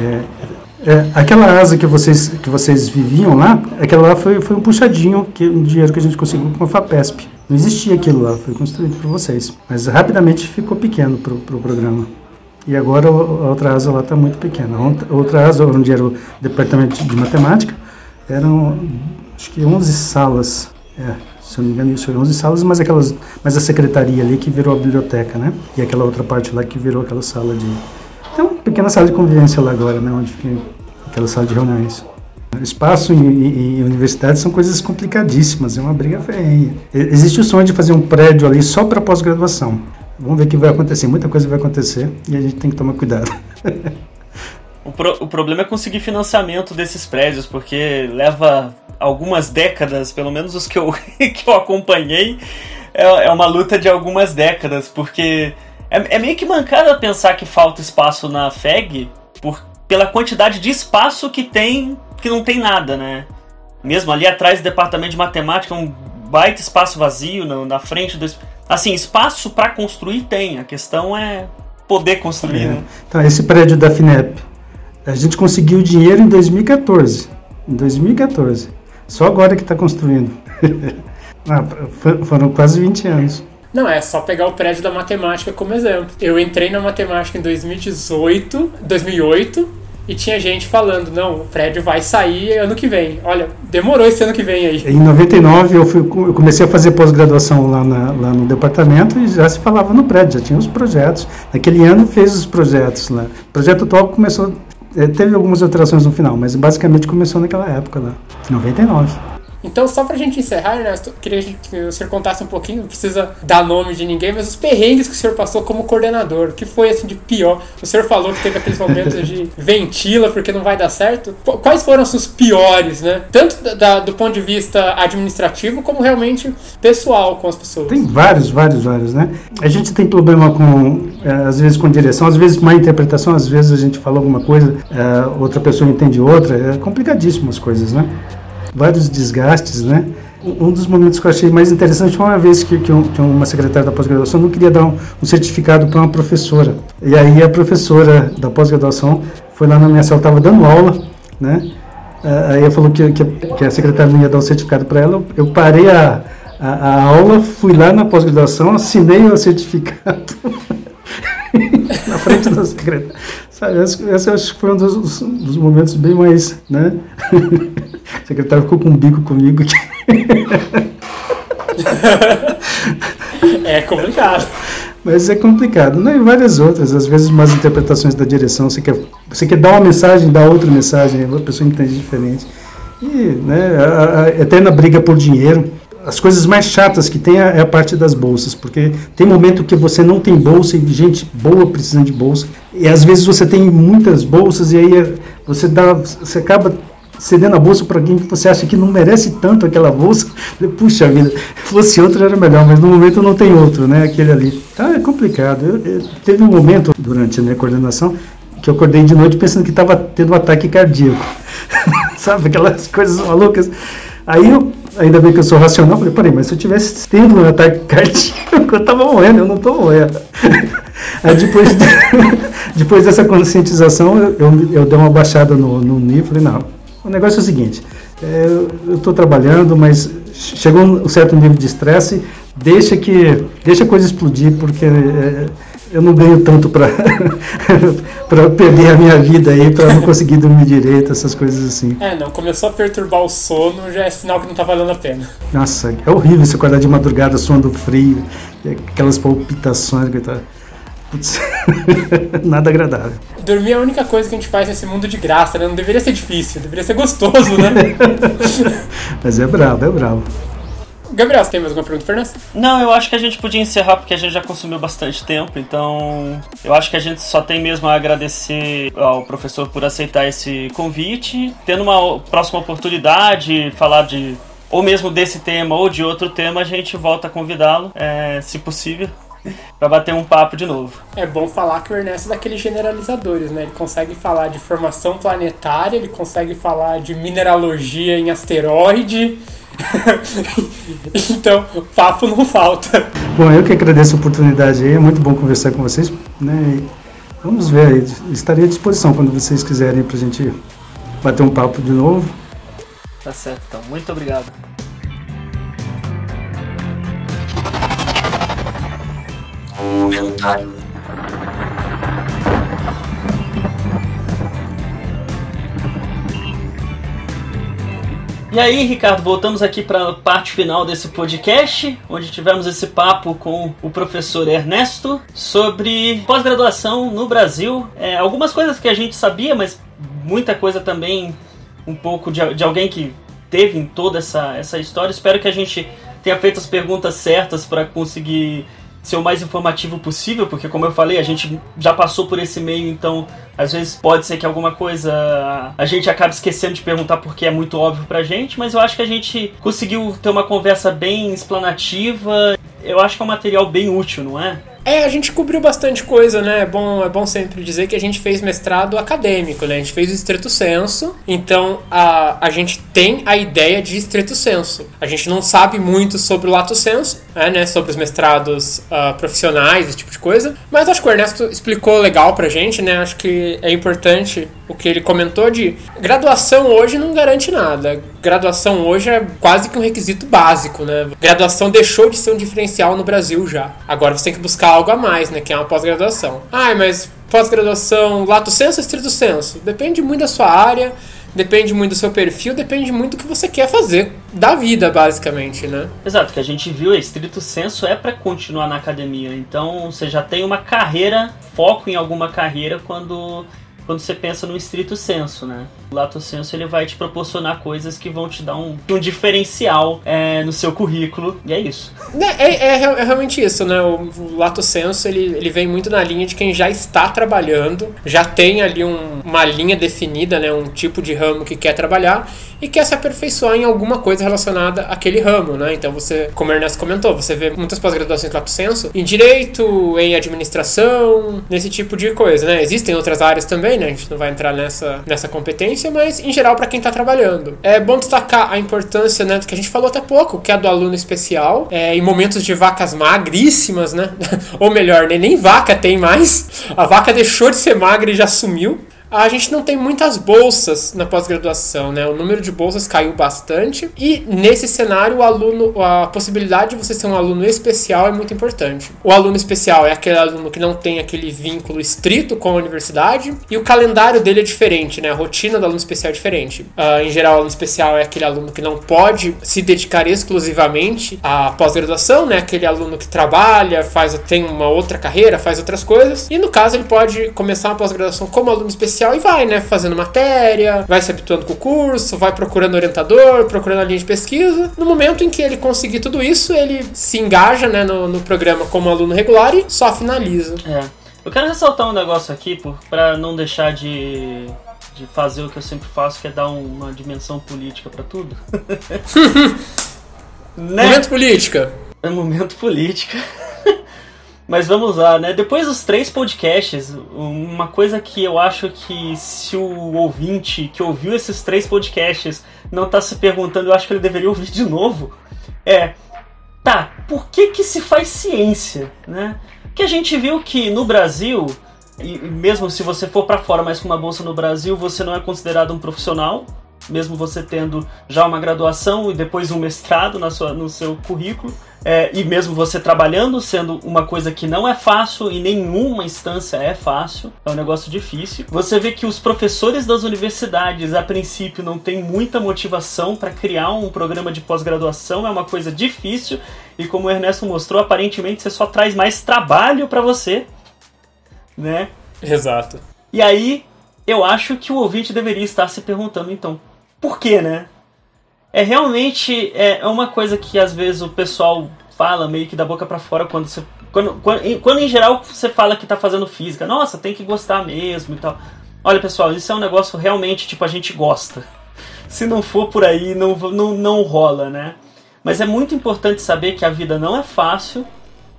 É, é, aquela asa que vocês, que vocês viviam lá, aquela lá foi, foi um puxadinho, que, um dinheiro que a gente conseguiu com a FAPESP. Não existia aquilo lá, foi construído por vocês. Mas rapidamente ficou pequeno para o pro programa. E agora a outra asa lá está muito pequena. A outra asa, onde era o departamento de matemática, eram acho que 11 salas. É, se eu não me engano, isso foi 11 salas, mas, aquelas, mas a secretaria ali que virou a biblioteca, né? E aquela outra parte lá que virou aquela sala de. Tem uma pequena sala de convivência lá agora, né? Onde fica aquela sala de reuniões. Espaço e, e, universidade são coisas complicadíssimas, é uma briga feia. Existe o sonho de fazer um prédio ali só para pós-graduação. Vamos ver o que vai acontecer. Muita coisa vai acontecer e a gente tem que tomar cuidado. o, pro, o problema é conseguir financiamento desses prédios, porque leva algumas décadas, pelo menos os que eu, que eu acompanhei, é, é uma luta de algumas décadas, porque é, é meio que mancada pensar que falta espaço na FEG por, pela quantidade de espaço que tem, que não tem nada, né? Mesmo ali atrás do departamento de matemática, um baita espaço vazio na, na frente do Assim, espaço para construir tem, a questão é poder construir. É. Né? Então, esse prédio da FINEP, a gente conseguiu dinheiro em 2014. Em 2014. Só agora que está construindo. ah, foram quase 20 anos. Não, é só pegar o prédio da matemática como exemplo. Eu entrei na matemática em 2018, 2008 e tinha gente falando, não, o prédio vai sair ano que vem. Olha, demorou esse ano que vem aí. Em 99 eu, fui, eu comecei a fazer pós-graduação lá, lá no departamento e já se falava no prédio, já tinha os projetos. Naquele ano fez os projetos lá. O projeto atual começou, teve algumas alterações no final, mas basicamente começou naquela época lá, 99. Então, só pra gente encerrar, Ernesto, queria que o senhor contasse um pouquinho, não precisa dar nome de ninguém, mas os perrengues que o senhor passou como coordenador, o que foi assim de pior? O senhor falou que teve aqueles momentos de ventila porque não vai dar certo. Quais foram os seus piores, né? Tanto da, do ponto de vista administrativo, como realmente pessoal com as pessoas. Tem vários, vários, vários, né? A gente tem problema com, é, às vezes com direção, às vezes má interpretação, às vezes a gente fala alguma coisa, é, outra pessoa entende outra, é complicadíssimo as coisas, né? Vários desgastes, né? Um dos momentos que eu achei mais interessante foi uma vez que, que, um, que uma secretária da pós-graduação não queria dar um, um certificado para uma professora. E aí a professora da pós-graduação foi lá na minha sala, estava dando aula, né? Aí ela falou que, que, que, a secretária não ia dar o certificado para ela. Eu parei a, a, a aula, fui lá na pós-graduação, assinei o certificado na frente da secretária. Sabe, esse, esse acho que foi um dos, dos momentos bem mais, né? O secretário ficou com um bico comigo. é complicado. Mas é complicado. Não, e várias outras. Às vezes, umas interpretações da direção. Você quer, você quer dar uma mensagem, dar outra mensagem, a pessoa entende diferente. E né, a, a eterna briga por dinheiro. As coisas mais chatas que tem é a parte das bolsas, porque tem momento que você não tem bolsa e gente boa precisando de bolsa. E às vezes você tem muitas bolsas e aí você dá, você acaba cedendo a bolsa para alguém que você acha que não merece tanto aquela bolsa, puxa vida, fosse outro era melhor, mas no momento não tem outro, né? Aquele ali. Tá, é complicado. Eu, eu, teve um momento durante a minha coordenação que eu acordei de noite pensando que estava tendo um ataque cardíaco. Sabe, aquelas coisas malucas. Aí eu, ainda bem que eu sou racional, falei, peraí, mas se eu tivesse tendo um ataque cardíaco, eu tava morrendo, eu não tô morrendo. Aí depois, de, depois dessa conscientização, eu, eu, eu, dei uma baixada no, no nível, falei, não, o negócio é o seguinte: é, eu estou trabalhando, mas chegou um certo nível de estresse, deixa que deixa a coisa explodir, porque é, eu não ganho tanto para perder a minha vida aí, para não conseguir dormir direito, essas coisas assim. É, não, começou a perturbar o sono, já é sinal que não tá valendo a pena. Nossa, é horrível você acordar de madrugada suando frio, aquelas palpitações que tá. Putz, nada agradável. Dormir é a única coisa que a gente faz nesse mundo de graça, né? Não deveria ser difícil, deveria ser gostoso, né? Mas é bravo, é bravo. Gabriel, você tem mais alguma pergunta, Fernando? Não, eu acho que a gente podia encerrar porque a gente já consumiu bastante tempo, então eu acho que a gente só tem mesmo a agradecer ao professor por aceitar esse convite. Tendo uma próxima oportunidade, falar de ou mesmo desse tema ou de outro tema, a gente volta a convidá-lo, é, se possível. Pra bater um papo de novo. É bom falar que o Ernesto é daqueles generalizadores, né? Ele consegue falar de formação planetária, ele consegue falar de mineralogia em asteroide. então, papo não falta. Bom, eu que agradeço a oportunidade aí, é muito bom conversar com vocês, né? E vamos ver aí, estarei à disposição quando vocês quiserem pra gente bater um papo de novo. Tá certo, então. Muito obrigado. Comentário. E aí, Ricardo, voltamos aqui para a parte final desse podcast, onde tivemos esse papo com o professor Ernesto sobre pós-graduação no Brasil. É, algumas coisas que a gente sabia, mas muita coisa também um pouco de, de alguém que teve em toda essa, essa história. Espero que a gente tenha feito as perguntas certas para conseguir ser o mais informativo possível, porque como eu falei, a gente já passou por esse meio, então às vezes pode ser que alguma coisa a gente acabe esquecendo de perguntar porque é muito óbvio pra gente, mas eu acho que a gente conseguiu ter uma conversa bem explanativa. Eu acho que é um material bem útil, não é? É, a gente cobriu bastante coisa, né? É bom, é bom sempre dizer que a gente fez mestrado acadêmico, né? A gente fez o estrito senso, então a, a gente tem a ideia de estrito senso. A gente não sabe muito sobre o lato senso, é, né? Sobre os mestrados uh, profissionais, esse tipo de coisa, mas acho que o Ernesto explicou legal pra gente, né? Acho que é importante o que ele comentou de graduação hoje não garante nada. Graduação hoje é quase que um requisito básico, né? Graduação deixou de ser um diferencial no Brasil já. Agora você tem que buscar algo a mais, né? Que é uma pós-graduação. Ah, mas pós-graduação, lato senso ou estrito senso? Depende muito da sua área, depende muito do seu perfil, depende muito do que você quer fazer da vida, basicamente, né? Exato, que a gente viu, estrito senso é para continuar na academia. Então você já tem uma carreira, foco em alguma carreira quando quando você pensa no estrito senso, né? O lato senso ele vai te proporcionar coisas que vão te dar um, um diferencial é, no seu currículo e é isso. É, é, é, é realmente isso, né? O, o, lato senso ele, ele vem muito na linha de quem já está trabalhando, já tem ali um, uma linha definida, né? Um tipo de ramo que quer trabalhar e quer se aperfeiçoar em alguma coisa relacionada àquele ramo, né? Então você, como Ernesto comentou, você vê muitas pós-graduações lato senso em direito, em administração, nesse tipo de coisa, né? Existem outras áreas também, né? A gente não vai entrar nessa, nessa competência, mas em geral para quem está trabalhando. É bom destacar a importância, né, do que a gente falou até pouco, que é do aluno especial, é, em momentos de vacas magríssimas, né? Ou melhor, né, nem vaca tem mais. A vaca deixou de ser magra e já sumiu a gente não tem muitas bolsas na pós-graduação, né? O número de bolsas caiu bastante e nesse cenário o aluno, a possibilidade de você ser um aluno especial é muito importante. O aluno especial é aquele aluno que não tem aquele vínculo estrito com a universidade e o calendário dele é diferente, né? A rotina do aluno especial é diferente. Uh, em geral, o aluno especial é aquele aluno que não pode se dedicar exclusivamente à pós-graduação, né? Aquele aluno que trabalha, faz tem uma outra carreira, faz outras coisas. E no caso ele pode começar uma pós-graduação como aluno especial e vai, né? Fazendo matéria, vai se habituando com o curso, vai procurando orientador, procurando a linha de pesquisa. No momento em que ele conseguir tudo isso, ele se engaja né, no, no programa como aluno regular e só finaliza. É. Eu quero ressaltar um negócio aqui para não deixar de, de fazer o que eu sempre faço, que é dar um, uma dimensão política para tudo. né? Momento política. É momento política. Mas vamos lá, né? Depois dos três podcasts, uma coisa que eu acho que se o ouvinte que ouviu esses três podcasts não tá se perguntando, eu acho que ele deveria ouvir de novo, é tá, por que que se faz ciência, né? Que a gente viu que no Brasil, e mesmo se você for para fora, mas com uma bolsa no Brasil, você não é considerado um profissional, mesmo você tendo já uma graduação e depois um mestrado na sua, no seu currículo é, e mesmo você trabalhando, sendo uma coisa que não é fácil, e nenhuma instância é fácil, é um negócio difícil. Você vê que os professores das universidades, a princípio, não têm muita motivação para criar um programa de pós-graduação, é uma coisa difícil, e como o Ernesto mostrou, aparentemente você só traz mais trabalho para você, né? Exato. E aí, eu acho que o ouvinte deveria estar se perguntando, então, por quê, né? É realmente é, é uma coisa que às vezes o pessoal fala meio que da boca para fora quando você. Quando, quando, quando, em geral você fala que tá fazendo física. Nossa, tem que gostar mesmo e tal. Olha, pessoal, isso é um negócio realmente tipo a gente gosta. Se não for por aí, não, não, não rola, né? Mas é muito importante saber que a vida não é fácil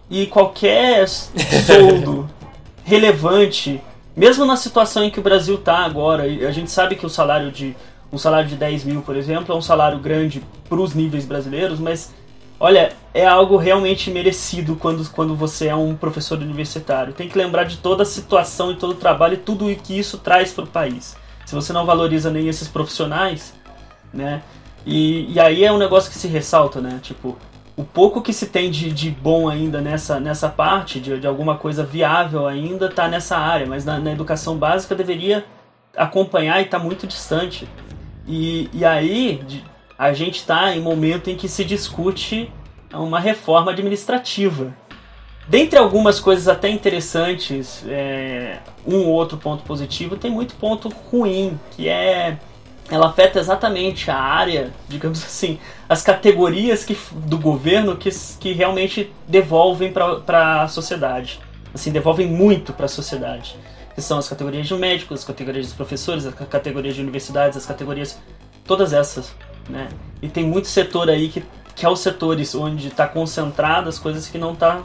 e qualquer soldo relevante, mesmo na situação em que o Brasil tá agora, a gente sabe que o salário de um salário de 10 mil, por exemplo, é um salário grande para os níveis brasileiros, mas olha, é algo realmente merecido quando, quando você é um professor universitário. Tem que lembrar de toda a situação e todo o trabalho e tudo o que isso traz para o país. Se você não valoriza nem esses profissionais, né? E, e aí é um negócio que se ressalta, né? Tipo, o pouco que se tem de, de bom ainda nessa, nessa parte, de, de alguma coisa viável ainda, está nessa área, mas na, na educação básica deveria acompanhar e está muito distante. E, e aí a gente está em momento em que se discute uma reforma administrativa. Dentre algumas coisas até interessantes, é, um ou outro ponto positivo, tem muito ponto ruim, que é ela afeta exatamente a área, digamos assim, as categorias que, do governo que, que realmente devolvem para a sociedade. Assim, devolvem muito para a sociedade que são as categorias de médicos, as categorias de professores, as categorias de universidades, as categorias. todas essas. Né? E tem muito setor aí que, que é os setores onde está concentrado as coisas que não está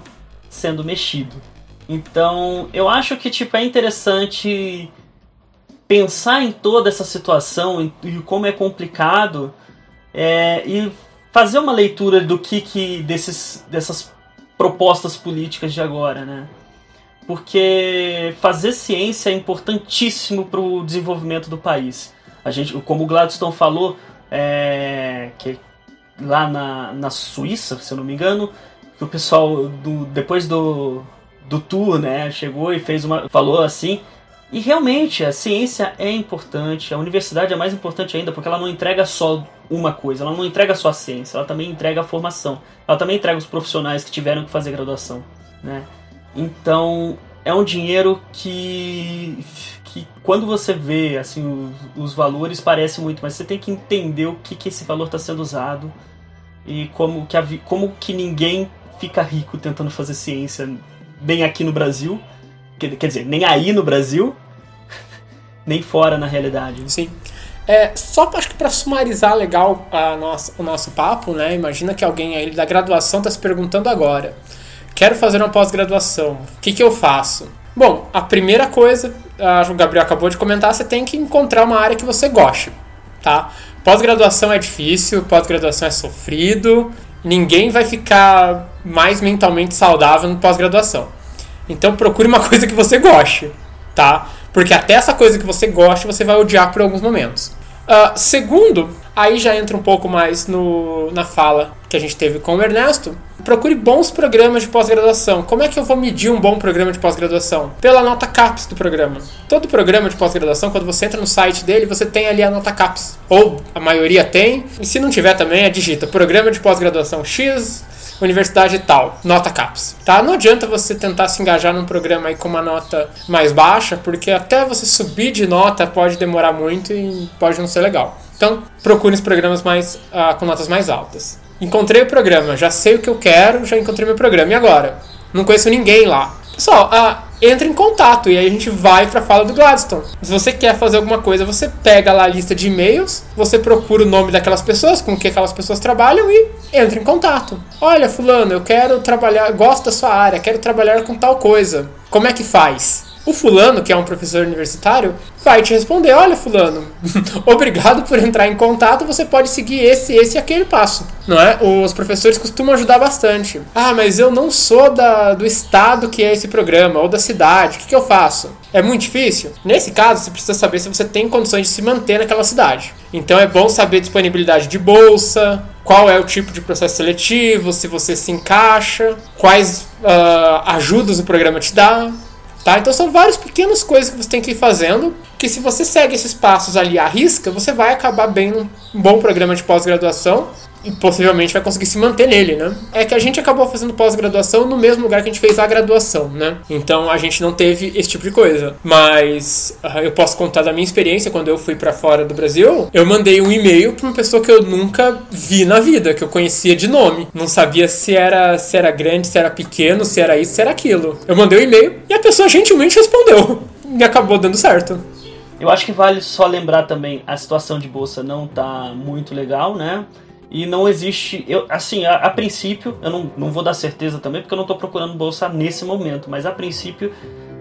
sendo mexido. Então, eu acho que tipo, é interessante pensar em toda essa situação e como é complicado é, e fazer uma leitura do que, que desses, dessas propostas políticas de agora, né? Porque fazer ciência é importantíssimo para o desenvolvimento do país. A gente, como o Gladstone falou, é, que lá na, na Suíça, se eu não me engano, que o pessoal do, depois do, do tour, né, chegou e fez uma falou assim. E realmente a ciência é importante, a universidade é mais importante ainda porque ela não entrega só uma coisa, ela não entrega só a ciência, ela também entrega a formação, ela também entrega os profissionais que tiveram que fazer graduação, né? Então é um dinheiro que, que quando você vê assim os, os valores parece muito, mas você tem que entender o que, que esse valor está sendo usado e como que, a, como que ninguém fica rico tentando fazer ciência bem aqui no Brasil, quer, quer dizer, nem aí no Brasil, nem fora na realidade. Sim. É, só acho que para sumarizar legal a nossa, o nosso papo, né? Imagina que alguém aí da graduação está se perguntando agora quero fazer uma pós-graduação, o que, que eu faço? Bom, a primeira coisa, o Gabriel acabou de comentar, você tem que encontrar uma área que você goste, tá? Pós-graduação é difícil, pós-graduação é sofrido, ninguém vai ficar mais mentalmente saudável no pós-graduação. Então procure uma coisa que você goste, tá? Porque até essa coisa que você goste, você vai odiar por alguns momentos. Uh, segundo, aí já entra um pouco mais no, na fala que a gente teve com o Ernesto. Procure bons programas de pós-graduação. Como é que eu vou medir um bom programa de pós-graduação? Pela nota CAPES do programa. Todo programa de pós-graduação, quando você entra no site dele, você tem ali a nota CAPES. Ou a maioria tem. E se não tiver também, é digita programa de pós-graduação X universidade tal, nota CAPES, tá? Não adianta você tentar se engajar num programa aí com uma nota mais baixa, porque até você subir de nota pode demorar muito e pode não ser legal. Então, procure os programas mais uh, com notas mais altas. Encontrei o programa, já sei o que eu quero, já encontrei meu programa. E agora? Não conheço ninguém lá. Pessoal, uh, entre em contato e aí a gente vai para a fala do Gladstone. Se você quer fazer alguma coisa, você pega lá a lista de e-mails, você procura o nome daquelas pessoas, com que aquelas pessoas trabalham e entra em contato. Olha, fulano, eu quero trabalhar, gosto da sua área, quero trabalhar com tal coisa. Como é que faz? O fulano, que é um professor universitário, vai te responder: Olha, fulano, obrigado por entrar em contato, você pode seguir esse, esse e aquele passo. Não é? Os professores costumam ajudar bastante. Ah, mas eu não sou da, do estado que é esse programa, ou da cidade, o que, que eu faço? É muito difícil? Nesse caso, você precisa saber se você tem condições de se manter naquela cidade. Então é bom saber disponibilidade de bolsa, qual é o tipo de processo seletivo, se você se encaixa, quais uh, ajudas o programa te dá. Tá? Então são várias pequenas coisas que você tem que ir fazendo, que se você segue esses passos ali à risca, você vai acabar bem num bom programa de pós-graduação e possivelmente vai conseguir se manter nele, né? É que a gente acabou fazendo pós-graduação no mesmo lugar que a gente fez a graduação, né? Então a gente não teve esse tipo de coisa. Mas uh, eu posso contar da minha experiência quando eu fui para fora do Brasil. Eu mandei um e-mail para uma pessoa que eu nunca vi na vida, que eu conhecia de nome. Não sabia se era se era grande, se era pequeno, se era isso, se era aquilo. Eu mandei um e-mail e a pessoa gentilmente respondeu. E acabou dando certo. Eu acho que vale só lembrar também a situação de bolsa não tá muito legal, né? E não existe. Eu, assim, a, a, princípio, eu não, não vou dar certeza também, porque eu não estou procurando bolsa nesse momento, mas a princípio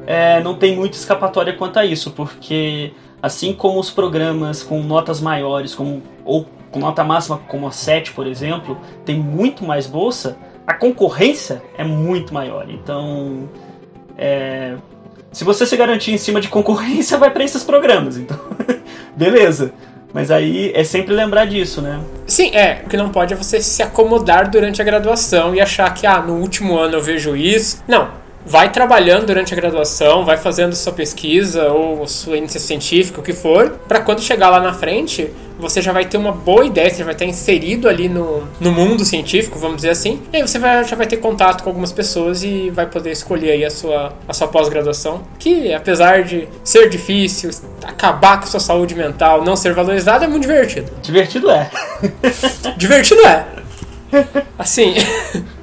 é, não tem muita escapatória quanto a isso, porque assim como os programas com notas maiores, como, ou com nota máxima como a 7, por exemplo, tem muito mais bolsa, a concorrência é muito maior. Então, é, se você se garantir em cima de concorrência, vai para esses programas. Então, beleza. Mas aí é sempre lembrar disso, né? Sim, é. O que não pode é você se acomodar durante a graduação e achar que, ah, no último ano eu vejo isso. Não. Vai trabalhando durante a graduação, vai fazendo sua pesquisa ou sua iniciativa científica, o que for, para quando chegar lá na frente, você já vai ter uma boa ideia, você já vai estar inserido ali no, no mundo científico, vamos dizer assim, e aí você vai, já vai ter contato com algumas pessoas e vai poder escolher aí a sua, a sua pós-graduação, que apesar de ser difícil, acabar com a sua saúde mental, não ser valorizada, é muito divertido. Divertido é. divertido é. Assim...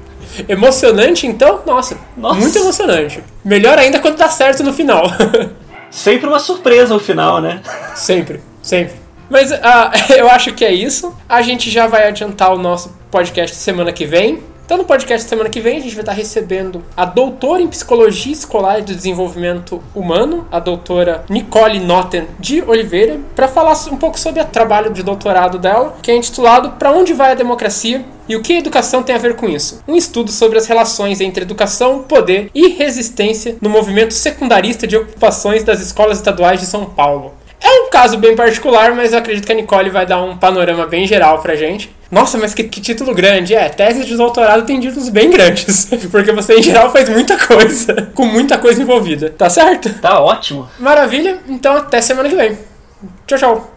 emocionante, então? Nossa, Nossa, muito emocionante. Melhor ainda quando dá certo no final. Sempre uma surpresa o final, né? Sempre, sempre. Mas uh, eu acho que é isso. A gente já vai adiantar o nosso podcast semana que vem. Então, no podcast semana que vem, a gente vai estar recebendo a doutora em Psicologia Escolar e do Desenvolvimento Humano, a doutora Nicole Notten de Oliveira, para falar um pouco sobre o trabalho de doutorado dela, que é intitulado Para onde vai a democracia? E o que a educação tem a ver com isso? Um estudo sobre as relações entre educação, poder e resistência no movimento secundarista de ocupações das escolas estaduais de São Paulo. É um caso bem particular, mas eu acredito que a Nicole vai dar um panorama bem geral pra gente. Nossa, mas que, que, título grande! É, tese de doutorado tem títulos bem grandes. Porque você, em geral, faz muita coisa. Com muita coisa envolvida. Tá certo? Tá ótimo. Maravilha. Então, até semana que vem. Tchau, tchau.